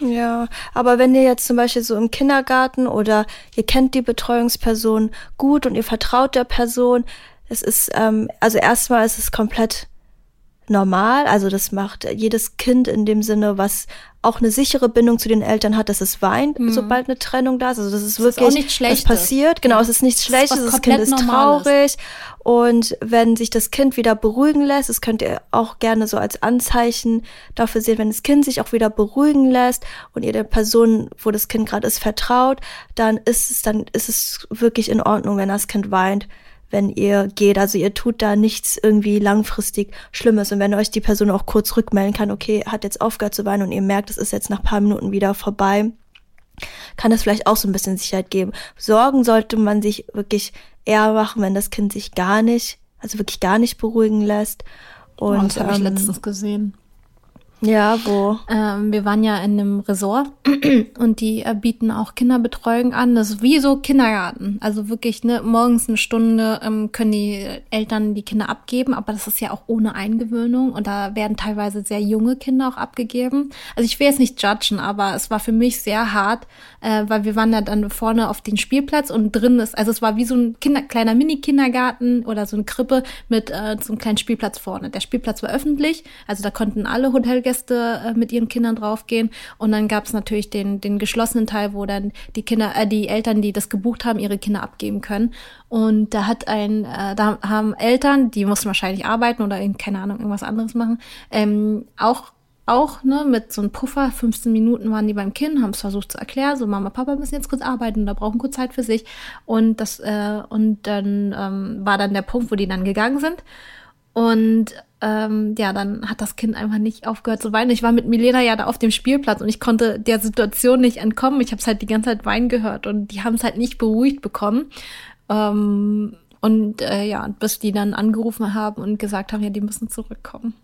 Ja, aber wenn ihr jetzt zum Beispiel so im Kindergarten oder ihr kennt die Betreuungsperson gut und ihr vertraut der Person, es ist, ähm, also erstmal ist es komplett normal. Also das macht jedes Kind in dem Sinne, was auch eine sichere Bindung zu den Eltern hat, dass es weint, mhm. sobald eine Trennung da ist. Also das ist das wirklich, ist was passiert. Genau, es ist nichts Schlechtes, das, das Kind ist Normales. traurig. Und wenn sich das Kind wieder beruhigen lässt, das könnt ihr auch gerne so als Anzeichen dafür sehen, wenn das Kind sich auch wieder beruhigen lässt und ihr der Person, wo das Kind gerade ist, vertraut, dann ist es, dann ist es wirklich in Ordnung, wenn das Kind weint wenn ihr geht. Also ihr tut da nichts irgendwie langfristig Schlimmes. Und wenn euch die Person auch kurz rückmelden kann, okay, hat jetzt aufgehört zu weinen und ihr merkt, es ist jetzt nach paar Minuten wieder vorbei, kann das vielleicht auch so ein bisschen Sicherheit geben. Sorgen sollte man sich wirklich eher machen, wenn das Kind sich gar nicht, also wirklich gar nicht beruhigen lässt. Und oh, das habe ich ähm, letztens gesehen. Ja, wo? Ähm, wir waren ja in einem Resort und die äh, bieten auch Kinderbetreuung an. Das ist wie so Kindergarten. Also wirklich, ne, morgens eine Stunde ähm, können die Eltern die Kinder abgeben, aber das ist ja auch ohne Eingewöhnung und da werden teilweise sehr junge Kinder auch abgegeben. Also ich will jetzt nicht judgen, aber es war für mich sehr hart, äh, weil wir waren ja dann vorne auf den Spielplatz und drin ist, also es war wie so ein Kinder, kleiner Mini-Kindergarten oder so eine Krippe mit äh, so einem kleinen Spielplatz vorne. Der Spielplatz war öffentlich, also da konnten alle Hotelgäste Gäste äh, mit ihren Kindern draufgehen. Und dann gab es natürlich den, den geschlossenen Teil, wo dann die Kinder, äh, die Eltern, die das gebucht haben, ihre Kinder abgeben können. Und da hat ein, äh, da haben Eltern, die mussten wahrscheinlich arbeiten oder in, keine Ahnung, irgendwas anderes machen, ähm, auch auch ne, mit so einem Puffer, 15 Minuten waren die beim Kind, haben es versucht zu erklären, so Mama, Papa müssen jetzt kurz arbeiten, da brauchen kurz Zeit für sich. Und das äh, und dann ähm, war dann der Punkt, wo die dann gegangen sind. Und ähm, ja, dann hat das Kind einfach nicht aufgehört zu weinen. Ich war mit Milena ja da auf dem Spielplatz und ich konnte der Situation nicht entkommen. Ich habe es halt die ganze Zeit weinen gehört und die haben es halt nicht beruhigt bekommen. Ähm, und äh, ja, bis die dann angerufen haben und gesagt haben, ja, die müssen zurückkommen.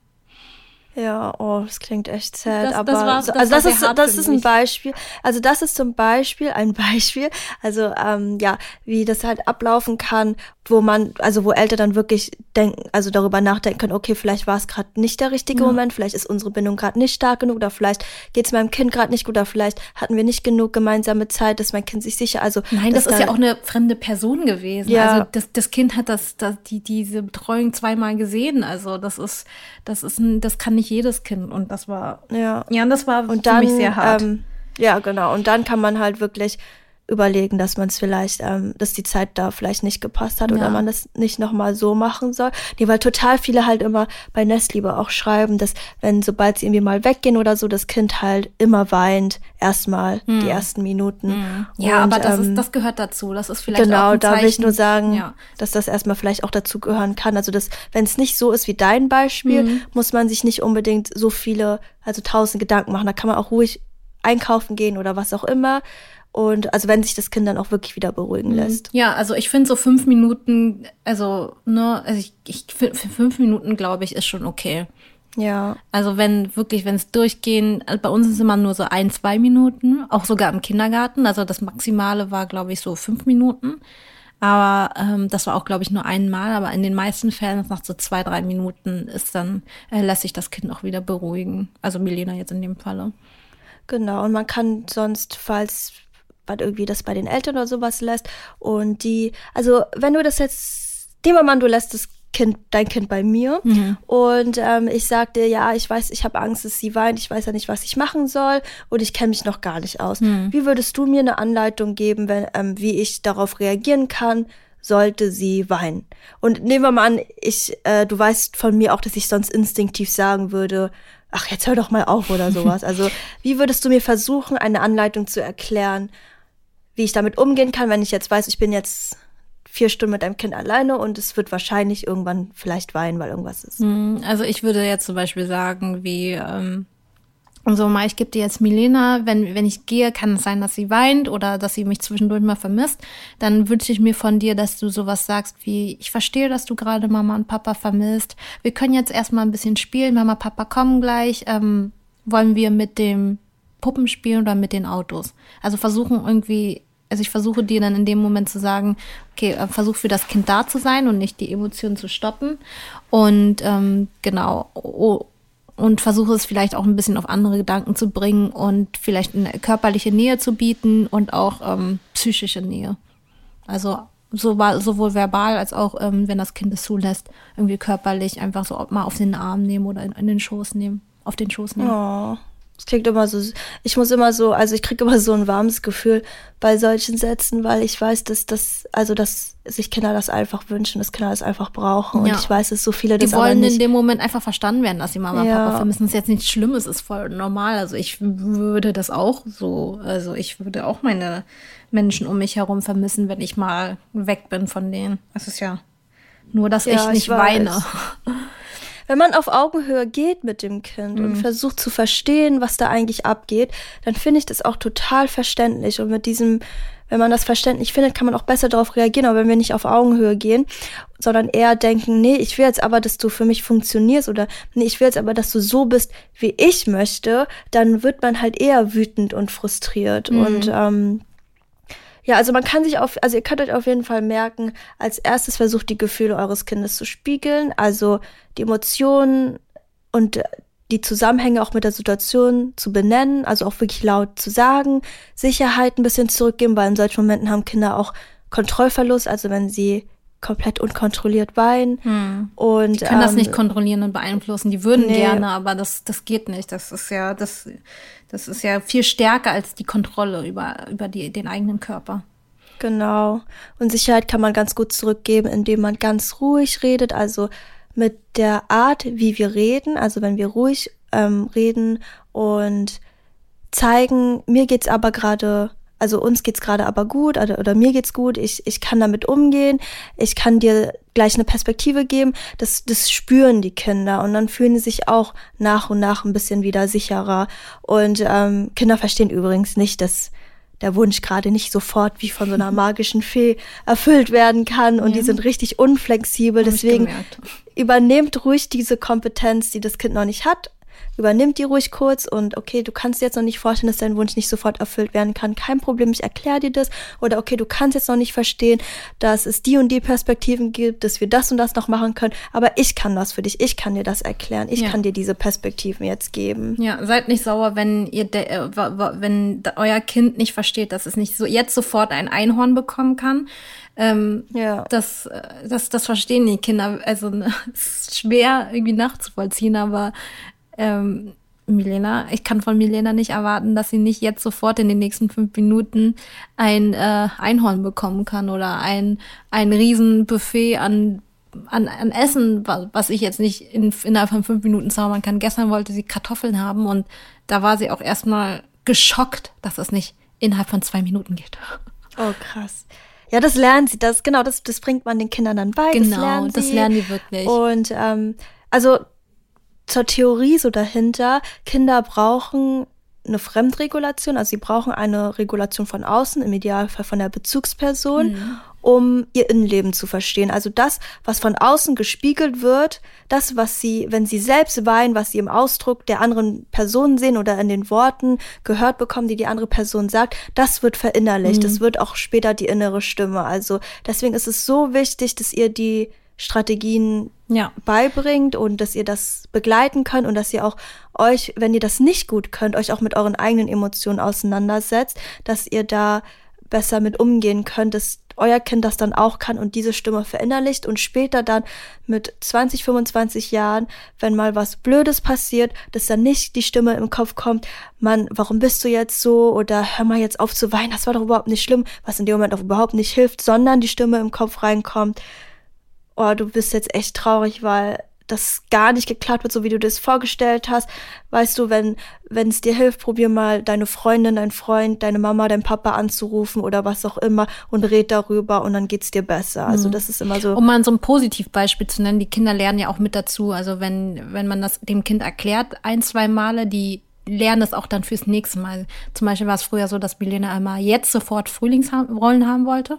Ja, oh, das klingt echt sad. Das- aber das war- so, das also war das ist das ist ein. Beispiel. Also das ist zum Beispiel ein Beispiel. Also ähm, ja, wie das halt ablaufen kann, wo man, also wo Eltern dann wirklich denken, also darüber nachdenken können, okay, vielleicht war es gerade nicht der richtige Moment, vielleicht ist unsere Bindung gerade nicht stark genug oder vielleicht geht es meinem Kind gerade nicht gut oder vielleicht hatten wir nicht genug gemeinsame Zeit, dass mein Kind sich sicher, also Nein, das ist ja auch eine fremde Person gewesen. Ja. Also das, das Kind hat das, das die, diese Betreuung zweimal gesehen. Also das ist, das ist ein, das kann nicht jedes Kind. Und das war, ja. ja, und das war Und für dann, mich sehr hart. Ähm, ja, genau. Und dann kann man halt wirklich überlegen, dass man es vielleicht, ähm, dass die Zeit da vielleicht nicht gepasst hat oder Ja. man das nicht nochmal so machen soll. Nee, weil total viele halt immer bei Nestliebe auch schreiben, dass wenn, sobald sie irgendwie mal weggehen oder so, das Kind halt immer weint, erstmal die ersten Minuten. Hm. ja, Und, aber das, ähm, ist, das gehört dazu. Das ist vielleicht auch Genau, ein da will ich Zeichen. nur sagen, Ja. dass das erstmal vielleicht auch dazu gehören kann. Also, dass, wenn es nicht so ist wie dein Beispiel, Mhm. muss man sich nicht unbedingt so viele, also tausend Gedanken machen. Da kann man auch ruhig einkaufen gehen oder was auch immer. Und also wenn sich das Kind dann auch wirklich wieder beruhigen Mhm. lässt. Ja, also ich finde so fünf Minuten, also, ne, also ich, ich für fünf Minuten, glaube ich, ist schon okay. Ja. Also wenn wirklich, wenn es durchgehen, also bei uns ist es immer nur so ein, zwei Minuten, auch sogar im Kindergarten. Also das Maximale war, glaube ich, so fünf Minuten. Aber ähm, das war auch, glaube ich, nur einmal. Aber in den meisten Fällen, nach so zwei, drei Minuten, ist dann, äh, lässt sich das Kind auch wieder beruhigen. Also Milena jetzt in dem Falle. Genau, und man kann sonst, falls man irgendwie das bei den Eltern oder sowas lässt und die, also wenn du das jetzt, nehmen wir mal an, du lässt das Kind, dein Kind bei mir und ähm, ich sag dir, ja, ich weiß, ich habe Angst, dass sie weint, ich weiß ja nicht, was ich machen soll und ich kenne mich noch gar nicht aus. Wie würdest du mir eine Anleitung geben, wenn, ähm, wie ich darauf reagieren kann, sollte sie weinen? Und nehmen wir mal an, ich, äh, du weißt von mir auch, dass ich sonst instinktiv sagen würde, ach, jetzt hör doch mal auf oder sowas. Also, wie würdest du mir versuchen, eine Anleitung zu erklären, wie ich damit umgehen kann, wenn ich jetzt weiß, ich bin jetzt vier Stunden mit einem Kind alleine und es wird wahrscheinlich irgendwann vielleicht weinen, weil irgendwas ist. Mm, Also ich würde jetzt zum Beispiel sagen, wie, ähm, so mal, ich gebe dir jetzt Milena, wenn, wenn ich gehe, kann es sein, dass sie weint oder dass sie mich zwischendurch mal vermisst. Dann wünsche ich mir von dir, dass du sowas sagst wie, ich verstehe, dass du gerade Mama und Papa vermisst. Wir können jetzt erstmal ein bisschen spielen. Mama, Papa kommen gleich. Ähm, wollen wir mit dem Puppen spielen oder mit den Autos? Also versuchen irgendwie, also ich versuche dir dann in dem Moment zu sagen, okay, äh, versuch für das Kind da zu sein und nicht die Emotionen zu stoppen. Und ähm, genau, oh, und versuche es vielleicht auch ein bisschen auf andere Gedanken zu bringen und vielleicht eine körperliche Nähe zu bieten und auch ähm, psychische Nähe. Also so, sowohl verbal als auch, ähm, wenn das Kind es zulässt, irgendwie körperlich einfach so mal auf den Arm nehmen oder in, in den Schoß nehmen, auf den Schoß nehmen. Oh, es klingt immer so, ich muss immer so, also ich kriege immer so ein warmes Gefühl bei solchen Sätzen, weil ich weiß, dass das, also dass sich Kinder das einfach wünschen, dass Kinder das einfach brauchen. Und Ja. ich weiß, dass so viele Die das aber wollen in dem Moment einfach verstanden werden, dass sie Mama und Ja. Papa vermissen. Das ist jetzt nichts Schlimmes, ist voll normal. Also ich würde das auch so, also ich würde auch meine Menschen um mich herum vermissen, wenn ich mal weg bin von denen. Das ist ja nur, dass Ja, ich ich nicht weiß. weine. Wenn man auf Augenhöhe geht mit dem Kind Mhm. und versucht zu verstehen, was da eigentlich abgeht, dann finde ich das auch total verständlich. Und mit diesem, wenn man das verständlich findet, kann man auch besser darauf reagieren. Aber wenn wir nicht auf Augenhöhe gehen, sondern eher denken, nee, ich will jetzt aber, dass du für mich funktionierst oder nee, ich will jetzt aber, dass du so bist, wie ich möchte, dann wird man halt eher wütend und frustriert. Mhm. Und ähm, ja, also man kann sich auf, also ihr könnt euch auf jeden Fall merken, als erstes versucht die Gefühle eures Kindes zu spiegeln, also die Emotionen und die Zusammenhänge auch mit der Situation zu benennen, also auch wirklich laut zu sagen, Sicherheit ein bisschen zurückgeben, weil in solchen Momenten haben Kinder auch Kontrollverlust, also wenn sie komplett unkontrolliert weinen. Und Die können das ähm, nicht kontrollieren und beeinflussen. Die würden nee. gerne, aber das, das geht nicht. Das ist ja, das, das ist ja viel stärker als die Kontrolle über, über die, den eigenen Körper. Genau. Und Sicherheit kann man ganz gut zurückgeben, indem man ganz ruhig redet, also mit der Art, wie wir reden, also wenn wir ruhig ähm, reden und zeigen, mir geht's aber gerade, also uns geht's gerade aber gut oder, oder mir geht's gut, ich, ich kann damit umgehen, ich kann dir gleich eine Perspektive geben, das, das spüren die Kinder und dann fühlen sie sich auch nach und nach ein bisschen wieder sicherer. Und ähm, Kinder verstehen übrigens nicht, dass der Wunsch gerade nicht sofort wie von so einer magischen Fee erfüllt werden kann und Ja. die sind richtig unflexibel. Hab Deswegen übernehmt ruhig diese Kompetenz, die das Kind noch nicht hat. Übernimmt die ruhig kurz und okay, du kannst dir jetzt noch nicht vorstellen, dass dein Wunsch nicht sofort erfüllt werden kann. Kein Problem, ich erkläre dir das. Oder okay, du kannst jetzt noch nicht verstehen, dass es die und die Perspektiven gibt, dass wir das und das noch machen können. Aber ich kann das für dich. Ich kann dir das erklären. Ich ja. kann dir diese Perspektiven jetzt geben. Ja, seid nicht sauer, wenn ihr, äh, wenn euer Kind nicht versteht, dass es nicht so jetzt sofort ein Einhorn bekommen kann. Ähm, ja. das, äh, das, das verstehen die Kinder. Also es ist schwer irgendwie nachzuvollziehen, aber ähm, Milena, ich kann von Milena nicht erwarten, dass sie nicht jetzt sofort in den nächsten fünf Minuten ein äh, Einhorn bekommen kann oder ein, ein Riesenbuffet an, an, an Essen, was ich jetzt nicht in, innerhalb von fünf Minuten zaubern kann. Gestern wollte sie Kartoffeln haben und da war sie auch erstmal geschockt, dass das nicht innerhalb von zwei Minuten geht. Oh, krass. Ja, das lernen sie, das, genau, das, das bringt man den Kindern dann bei. Genau, das lernen, das lernen die wirklich. Und ähm, also zur Theorie so dahinter, Kinder brauchen eine Fremdregulation, also sie brauchen eine Regulation von außen, im Idealfall von der Bezugsperson, mhm. um ihr Innenleben zu verstehen. Also das, was von außen gespiegelt wird, das, was sie, wenn sie selbst weinen, was sie im Ausdruck der anderen Person sehen oder in den Worten gehört bekommen, die die andere Person sagt, das wird verinnerlicht. Mhm. Das wird auch später die innere Stimme. Also deswegen ist es so wichtig, dass ihr die Strategien ja. beibringt und dass ihr das begleiten könnt und dass ihr auch euch, wenn ihr das nicht gut könnt, euch auch mit euren eigenen Emotionen auseinandersetzt, dass ihr da besser mit umgehen könnt, dass euer Kind das dann auch kann und diese Stimme verinnerlicht und später dann mit 20, 25 Jahren, wenn mal was Blödes passiert, dass dann nicht die Stimme im Kopf kommt, Mann, warum bist du jetzt so oder hör mal jetzt auf zu weinen, das war doch überhaupt nicht schlimm, was in dem Moment auch überhaupt nicht hilft, sondern die Stimme im Kopf reinkommt, oh, du bist jetzt echt traurig, weil das gar nicht geklappt wird, so wie du das vorgestellt hast. Weißt du, wenn wenn es dir hilft, probier mal deine Freundin, dein Freund, deine Mama, dein Papa anzurufen oder was auch immer und red darüber und dann geht's dir besser. Also mhm. das ist immer so. Um mal so ein Positivbeispiel zu nennen, die Kinder lernen ja auch mit dazu. Also wenn wenn man das dem Kind erklärt ein, zwei Male, die lernen das auch dann fürs nächste Mal. Zum Beispiel war es früher so, dass Milena einmal jetzt sofort Frühlingsrollen haben wollte.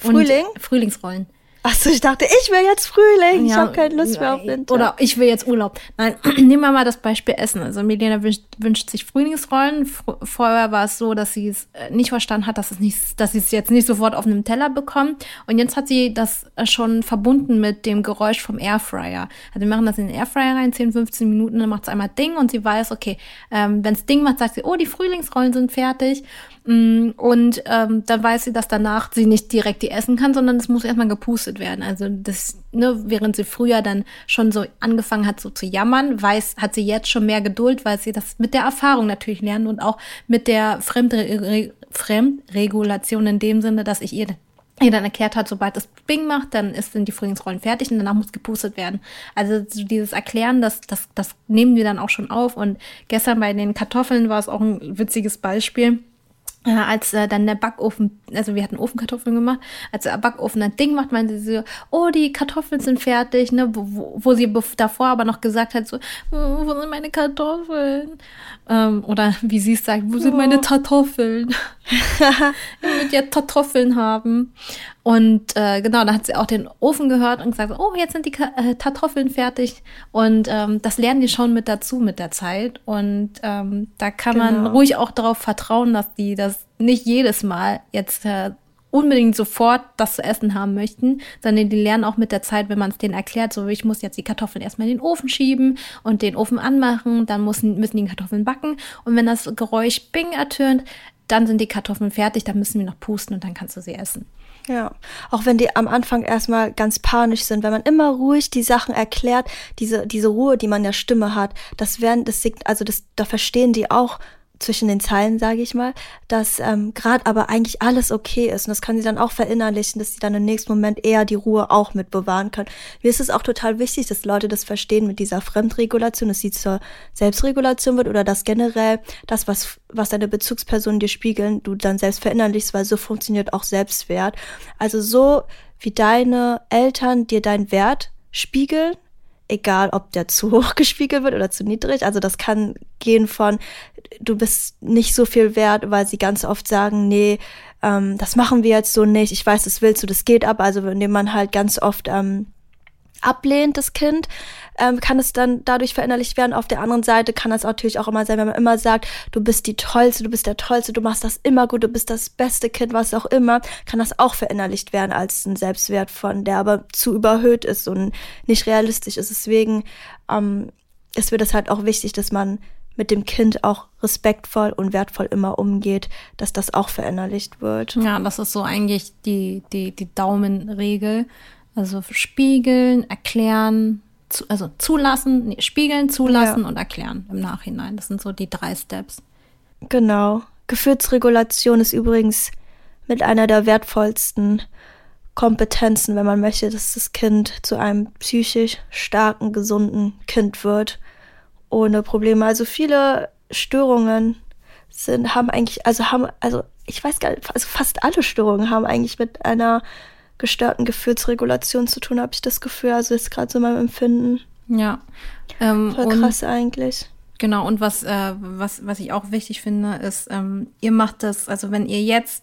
Frühling? Und Frühlingsrollen. Achso, ich dachte, ich will jetzt Frühling. Ja, ich habe keine Lust mehr auf Winter. Oder ich will jetzt Urlaub. Nein, nehmen wir mal das Beispiel Essen. Also Milena wünscht, wünscht sich Frühlingsrollen. Vorher war es so, dass sie es äh, nicht verstanden hat, dass es nicht, dass sie es jetzt nicht sofort auf einem Teller bekommt. Und jetzt hat sie das äh, schon verbunden mit dem Geräusch vom Airfryer. Also wir machen das in den Airfryer rein, 10, 15 Minuten, dann macht es einmal Ding und sie weiß, okay, ähm, wenn es Ding macht, sagt sie, oh, die Frühlingsrollen sind fertig. Mm, und ähm, dann weiß sie, dass danach sie nicht direkt die essen kann, sondern es muss erstmal gepustet werden. Also das, ne, während sie früher dann schon so angefangen hat, so zu jammern, weiß, hat sie jetzt schon mehr Geduld, weil sie das mit der Erfahrung natürlich lernt und auch mit der Fremdre Fremdregulation in dem Sinne, dass ich ihr ihr dann erklärt hat, sobald das Bing macht, dann ist, sind die Frühlingsrollen fertig und danach muss gepustet werden. Also dieses Erklären, das, das, das nehmen wir dann auch schon auf. Und gestern bei den Kartoffeln war es auch ein witziges Beispiel als äh, dann der Backofen, also wir hatten Ofenkartoffeln gemacht, als der Backofen ein Ding macht, meinte sie so, oh, die Kartoffeln sind fertig, ne, wo, wo, wo sie davor aber noch gesagt hat, so, oh, wo sind meine Kartoffeln? Ähm, oder wie sie es sagt, wo sind oh. meine Kartoffeln? ich will ja Kartoffeln haben. Und äh, genau, da hat sie auch den Ofen gehört und gesagt, oh, jetzt sind die äh, Kartoffeln fertig. Und ähm, das lernen die schon mit dazu mit der Zeit. Und ähm, da kann genau. man ruhig auch darauf vertrauen, dass die das nicht jedes Mal jetzt äh, unbedingt sofort das zu essen haben möchten, sondern die lernen auch mit der Zeit, wenn man es denen erklärt, so ich muss jetzt die Kartoffeln erstmal in den Ofen schieben und den Ofen anmachen, dann müssen, müssen die Kartoffeln backen und wenn das Geräusch Bing ertönt, dann sind die Kartoffeln fertig, dann müssen wir noch pusten und dann kannst du sie essen. Ja, auch wenn die am Anfang erstmal ganz panisch sind, wenn man immer ruhig die Sachen erklärt, diese, diese Ruhe, die man in der Stimme hat, das werden, das, also das, da verstehen die auch, zwischen den Zeilen, sage ich mal, dass ähm, gerade aber eigentlich alles okay ist. Und das kann sie dann auch verinnerlichen, dass sie dann im nächsten Moment eher die Ruhe auch mit bewahren können. Mir ist es auch total wichtig, dass Leute das verstehen mit dieser Fremdregulation, dass sie zur Selbstregulation wird oder dass generell das, was, was deine Bezugspersonen dir spiegeln, du dann selbst verinnerlichst, weil so funktioniert auch Selbstwert. Also so wie deine Eltern dir deinen Wert spiegeln, egal ob der zu hoch gespiegelt wird oder zu niedrig. Also das kann gehen von, du bist nicht so viel wert, weil sie ganz oft sagen, nee, ähm, das machen wir jetzt so nicht. Ich weiß, das willst du, das geht ab. Also indem man halt ganz oft ähm, ablehnt, das Kind, ähm, kann es dann dadurch verinnerlicht werden. Auf der anderen Seite kann es natürlich auch immer sein, wenn man immer sagt, du bist die Tollste, du bist der Tollste, du machst das immer gut, du bist das beste Kind, was auch immer, kann das auch verinnerlicht werden als ein Selbstwert von, der aber zu überhöht ist und nicht realistisch ist. Deswegen ähm, ist mir das halt auch wichtig, dass man mit dem Kind auch respektvoll und wertvoll immer umgeht, dass das auch verinnerlicht wird. Ja, das ist so eigentlich die, die, die Daumenregel. Also spiegeln, erklären, zu, also zulassen, nee, spiegeln, zulassen ja. und erklären im Nachhinein. Das sind so die drei Steps. Genau. Gefühlsregulation ist übrigens mit einer der wertvollsten Kompetenzen, wenn man möchte, dass das Kind zu einem psychisch starken, gesunden Kind wird. Ohne Probleme. Also viele Störungen sind, haben eigentlich, also haben, also ich weiß gar nicht, also fast alle Störungen haben eigentlich mit einer gestörten Gefühlsregulation zu tun, habe ich das Gefühl. Also ist gerade so mein Empfinden. Ja. Ähm, Voll krass eigentlich. Genau, und was, äh, was, was ich auch wichtig finde, ist, ähm, ihr macht das, also wenn ihr jetzt,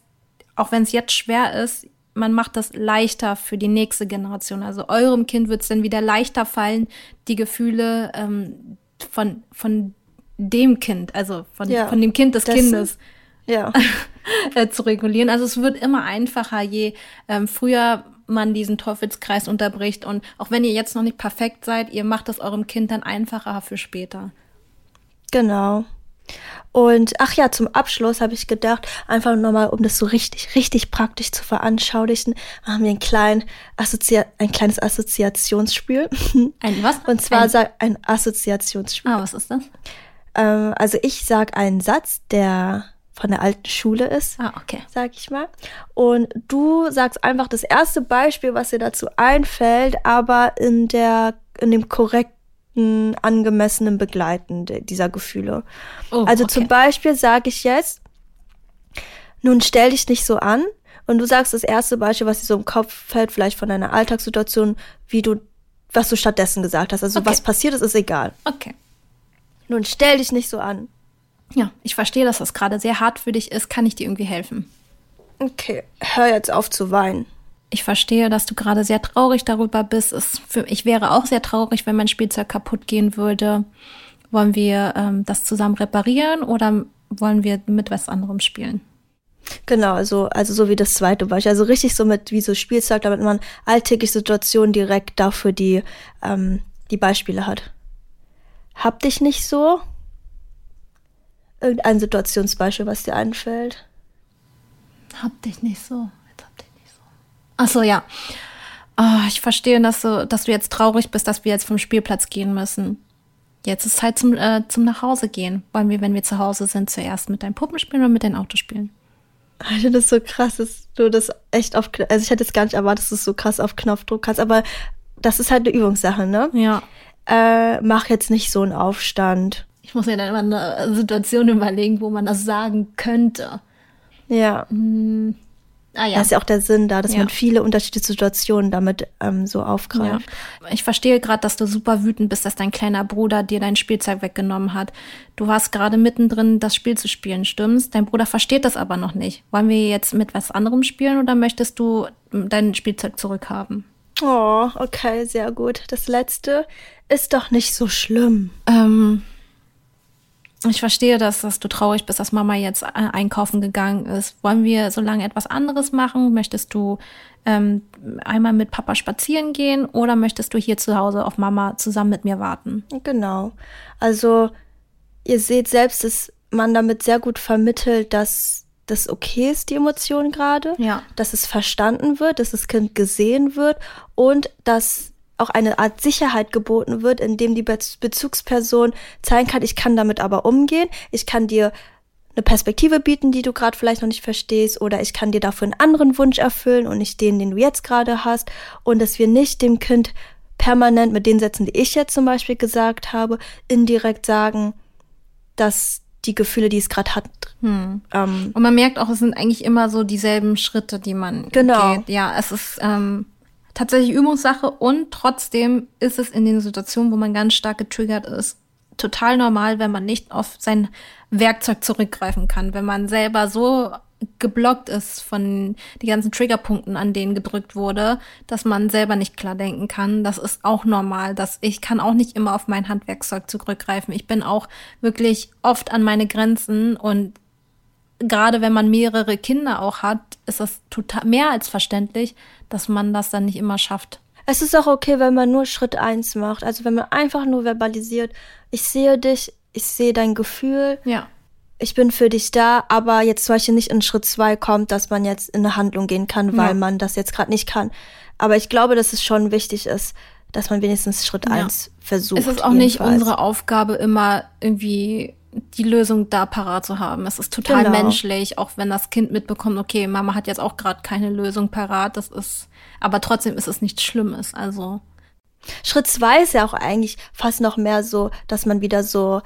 auch wenn es jetzt schwer ist, man macht das leichter für die nächste Generation. Also eurem Kind wird es dann wieder leichter fallen, die Gefühle ähm, von, von dem Kind, also von, ja, von dem Kind des Kindes ja. Äh, zu regulieren. Also es wird immer einfacher, je ähm, früher man diesen Teufelskreis unterbricht. Und auch wenn ihr jetzt noch nicht perfekt seid, ihr macht es eurem Kind dann einfacher für später. Genau. Und ach ja, zum Abschluss habe ich gedacht, einfach nochmal, um das so richtig, richtig praktisch zu veranschaulichen, haben wir ein, klein Assozi ein kleines Assoziationsspiel. Ein was? Und zwar ein, ein Assoziationsspiel. Ah, was ist das? Ähm, also ich sage einen Satz, der von der alten Schule ist, ah, okay. sag ich mal. Und du sagst einfach das erste Beispiel, was dir dazu einfällt, aber in der in dem korrekten, angemessenen Begleiten dieser Gefühle. Oh, also okay. zum Beispiel sage ich jetzt, nun stell dich nicht so an. Und du sagst das erste Beispiel, was dir so im Kopf fällt, vielleicht von deiner Alltagssituation, wie du, was du stattdessen gesagt hast. Also okay. was passiert ist, ist egal. Okay. Nun stell dich nicht so an. Ja, ich verstehe, dass das gerade sehr hart für dich ist. Kann ich dir irgendwie helfen? Okay, hör jetzt auf zu weinen. Ich verstehe, dass du gerade sehr traurig darüber bist. Es für, ich wäre auch sehr traurig, wenn mein Spielzeug kaputt gehen würde. Wollen wir ähm, das zusammen reparieren oder wollen wir mit was anderem spielen? Genau, also, also so wie das zweite Beispiel. Also richtig so mit wie so Spielzeug, damit man alltägliche Situationen direkt dafür die, ähm, die Beispiele hat. Hab dich nicht so, Irgendein Situationsbeispiel, was dir einfällt. Hab dich nicht so. Jetzt hab dich nicht so. Ach so, ja. Oh, ich verstehe, dass du, dass du jetzt traurig bist, dass wir jetzt vom Spielplatz gehen müssen. Jetzt ist Zeit zum, äh, zum Nachhause gehen. Wollen wir, wenn wir zu Hause sind, zuerst mit deinen Puppen spielen oder mit deinen Autos spielen? Ich finde das so krass, dass du das echt auf, also ich hätte es gar nicht erwartet, dass du es so krass auf Knopfdruck kannst, aber das ist halt eine Übungssache, ne? Ja. Äh, mach jetzt nicht so einen Aufstand. Ich muss mir dann immer eine Situation überlegen, wo man das sagen könnte. Ja. Hm. Ah, ja. Das ist ja auch der Sinn da, dass ja. man viele unterschiedliche Situationen damit ähm, so aufgreift. Ja. Ich verstehe gerade, dass du super wütend bist, dass dein kleiner Bruder dir dein Spielzeug weggenommen hat. Du warst gerade mittendrin, das Spiel zu spielen, stimmt's? Dein Bruder versteht das aber noch nicht. Wollen wir jetzt mit was anderem spielen oder möchtest du dein Spielzeug zurückhaben? Oh, okay, sehr gut. Das letzte ist doch nicht so schlimm. Ähm, ich verstehe das, dass du traurig bist, dass Mama jetzt äh, einkaufen gegangen ist. Wollen wir so lange etwas anderes machen? Möchtest du ähm, einmal mit Papa spazieren gehen oder möchtest du hier zu Hause auf Mama zusammen mit mir warten? Genau. Also ihr seht selbst, dass man damit sehr gut vermittelt, dass das okay ist, die Emotion gerade, ja. dass es verstanden wird, dass das Kind gesehen wird und dass auch eine Art Sicherheit geboten wird, indem die Bezugsperson zeigen kann, ich kann damit aber umgehen, ich kann dir eine Perspektive bieten, die du gerade vielleicht noch nicht verstehst, oder ich kann dir dafür einen anderen Wunsch erfüllen und nicht den, den du jetzt gerade hast, und dass wir nicht dem Kind permanent mit den Sätzen, die ich jetzt zum Beispiel gesagt habe, indirekt sagen, dass die Gefühle, die es gerade hat. Hm. Ähm, und man merkt auch, es sind eigentlich immer so dieselben Schritte, die man genau. geht. Ja, es ist ähm, tatsächlich Übungssache und trotzdem ist es in den Situationen, wo man ganz stark getriggert ist, total normal, wenn man nicht auf sein Werkzeug zurückgreifen kann. Wenn man selber so geblockt ist von die ganzen Triggerpunkten, an denen gedrückt wurde, dass man selber nicht klar denken kann. Das ist auch normal. Dass ich kann auch nicht immer auf mein Handwerkszeug zurückgreifen. Ich bin auch wirklich oft an meine Grenzen und gerade wenn man mehrere Kinder auch hat, ist das total mehr als verständlich, dass man das dann nicht immer schafft. Es ist auch okay, wenn man nur Schritt eins macht. Also wenn man einfach nur verbalisiert, ich sehe dich, ich sehe dein Gefühl. Ja. Ich bin für dich da, aber jetzt zum Beispiel nicht in Schritt zwei kommt, dass man jetzt in eine Handlung gehen kann, weil ja. man das jetzt gerade nicht kann. Aber ich glaube, dass es schon wichtig ist, dass man wenigstens Schritt ja. eins versucht. Es ist auch jedenfalls. nicht unsere Aufgabe, immer irgendwie die Lösung da parat zu haben. Es ist total genau. menschlich, auch wenn das Kind mitbekommt, okay, Mama hat jetzt auch gerade keine Lösung parat. Das ist, aber trotzdem ist es nichts Schlimmes. Also Schritt zwei ist ja auch eigentlich fast noch mehr so, dass man wieder so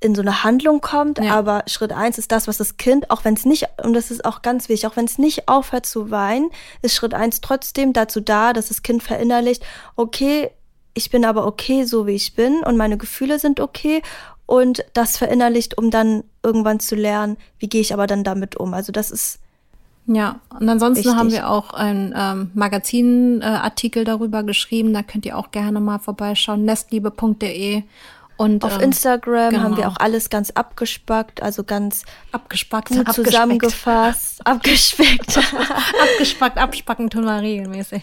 in so eine Handlung kommt, ja. aber Schritt eins ist das, was das Kind, auch wenn es nicht, und das ist auch ganz wichtig, auch wenn es nicht aufhört zu weinen, ist Schritt eins trotzdem dazu da, dass das Kind verinnerlicht, okay, ich bin aber okay, so wie ich bin und meine Gefühle sind okay und das verinnerlicht, um dann irgendwann zu lernen, wie gehe ich aber dann damit um. Also das ist ja, und ansonsten wichtig. haben wir auch einen ähm, Magazinartikel äh, darüber geschrieben. Da könnt ihr auch gerne mal vorbeischauen. nestliebe.de und auf ähm, Instagram genau. haben wir auch alles ganz abgespackt, also ganz abgespackt, gut zusammengefasst, abgespeckt. abgespackt, abspacken tun wir regelmäßig.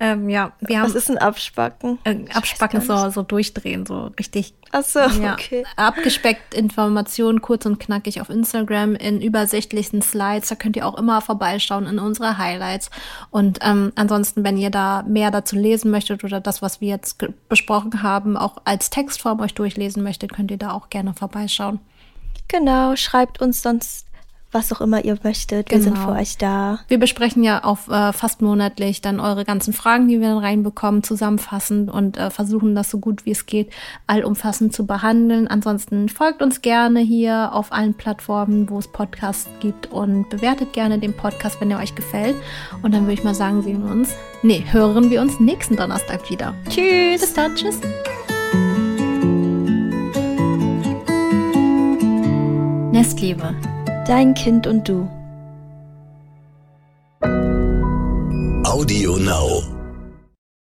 Ähm, ja, wir haben. Was ist ein Abspacken? Äh, abspacken so, so durchdrehen, so richtig. Ach so, ja, okay. Abgespeckt Informationen, kurz und knackig auf Instagram in übersichtlichsten Slides. Da könnt ihr auch immer vorbeischauen in unsere Highlights. Und ähm, ansonsten, wenn ihr da mehr dazu lesen möchtet oder das, was wir jetzt besprochen haben, auch als Textform euch durchlesen möchtet, könnt ihr da auch gerne vorbeischauen. Genau, schreibt uns sonst was auch immer ihr möchtet. Genau. Wir sind genau. für euch da. Wir besprechen ja auch äh, fast monatlich dann eure ganzen Fragen, die wir dann reinbekommen, zusammenfassend und äh, versuchen das so gut wie es geht allumfassend zu behandeln. Ansonsten folgt uns gerne hier auf allen Plattformen, wo es Podcasts gibt und bewertet gerne den Podcast, wenn er euch gefällt. Und dann würde ich mal sagen, sehen wir uns, nee, hören wir uns nächsten Donnerstag wieder. Tschüss. Bis dann, tschüss. Nestliebe Dein Kind und du. Audio Now.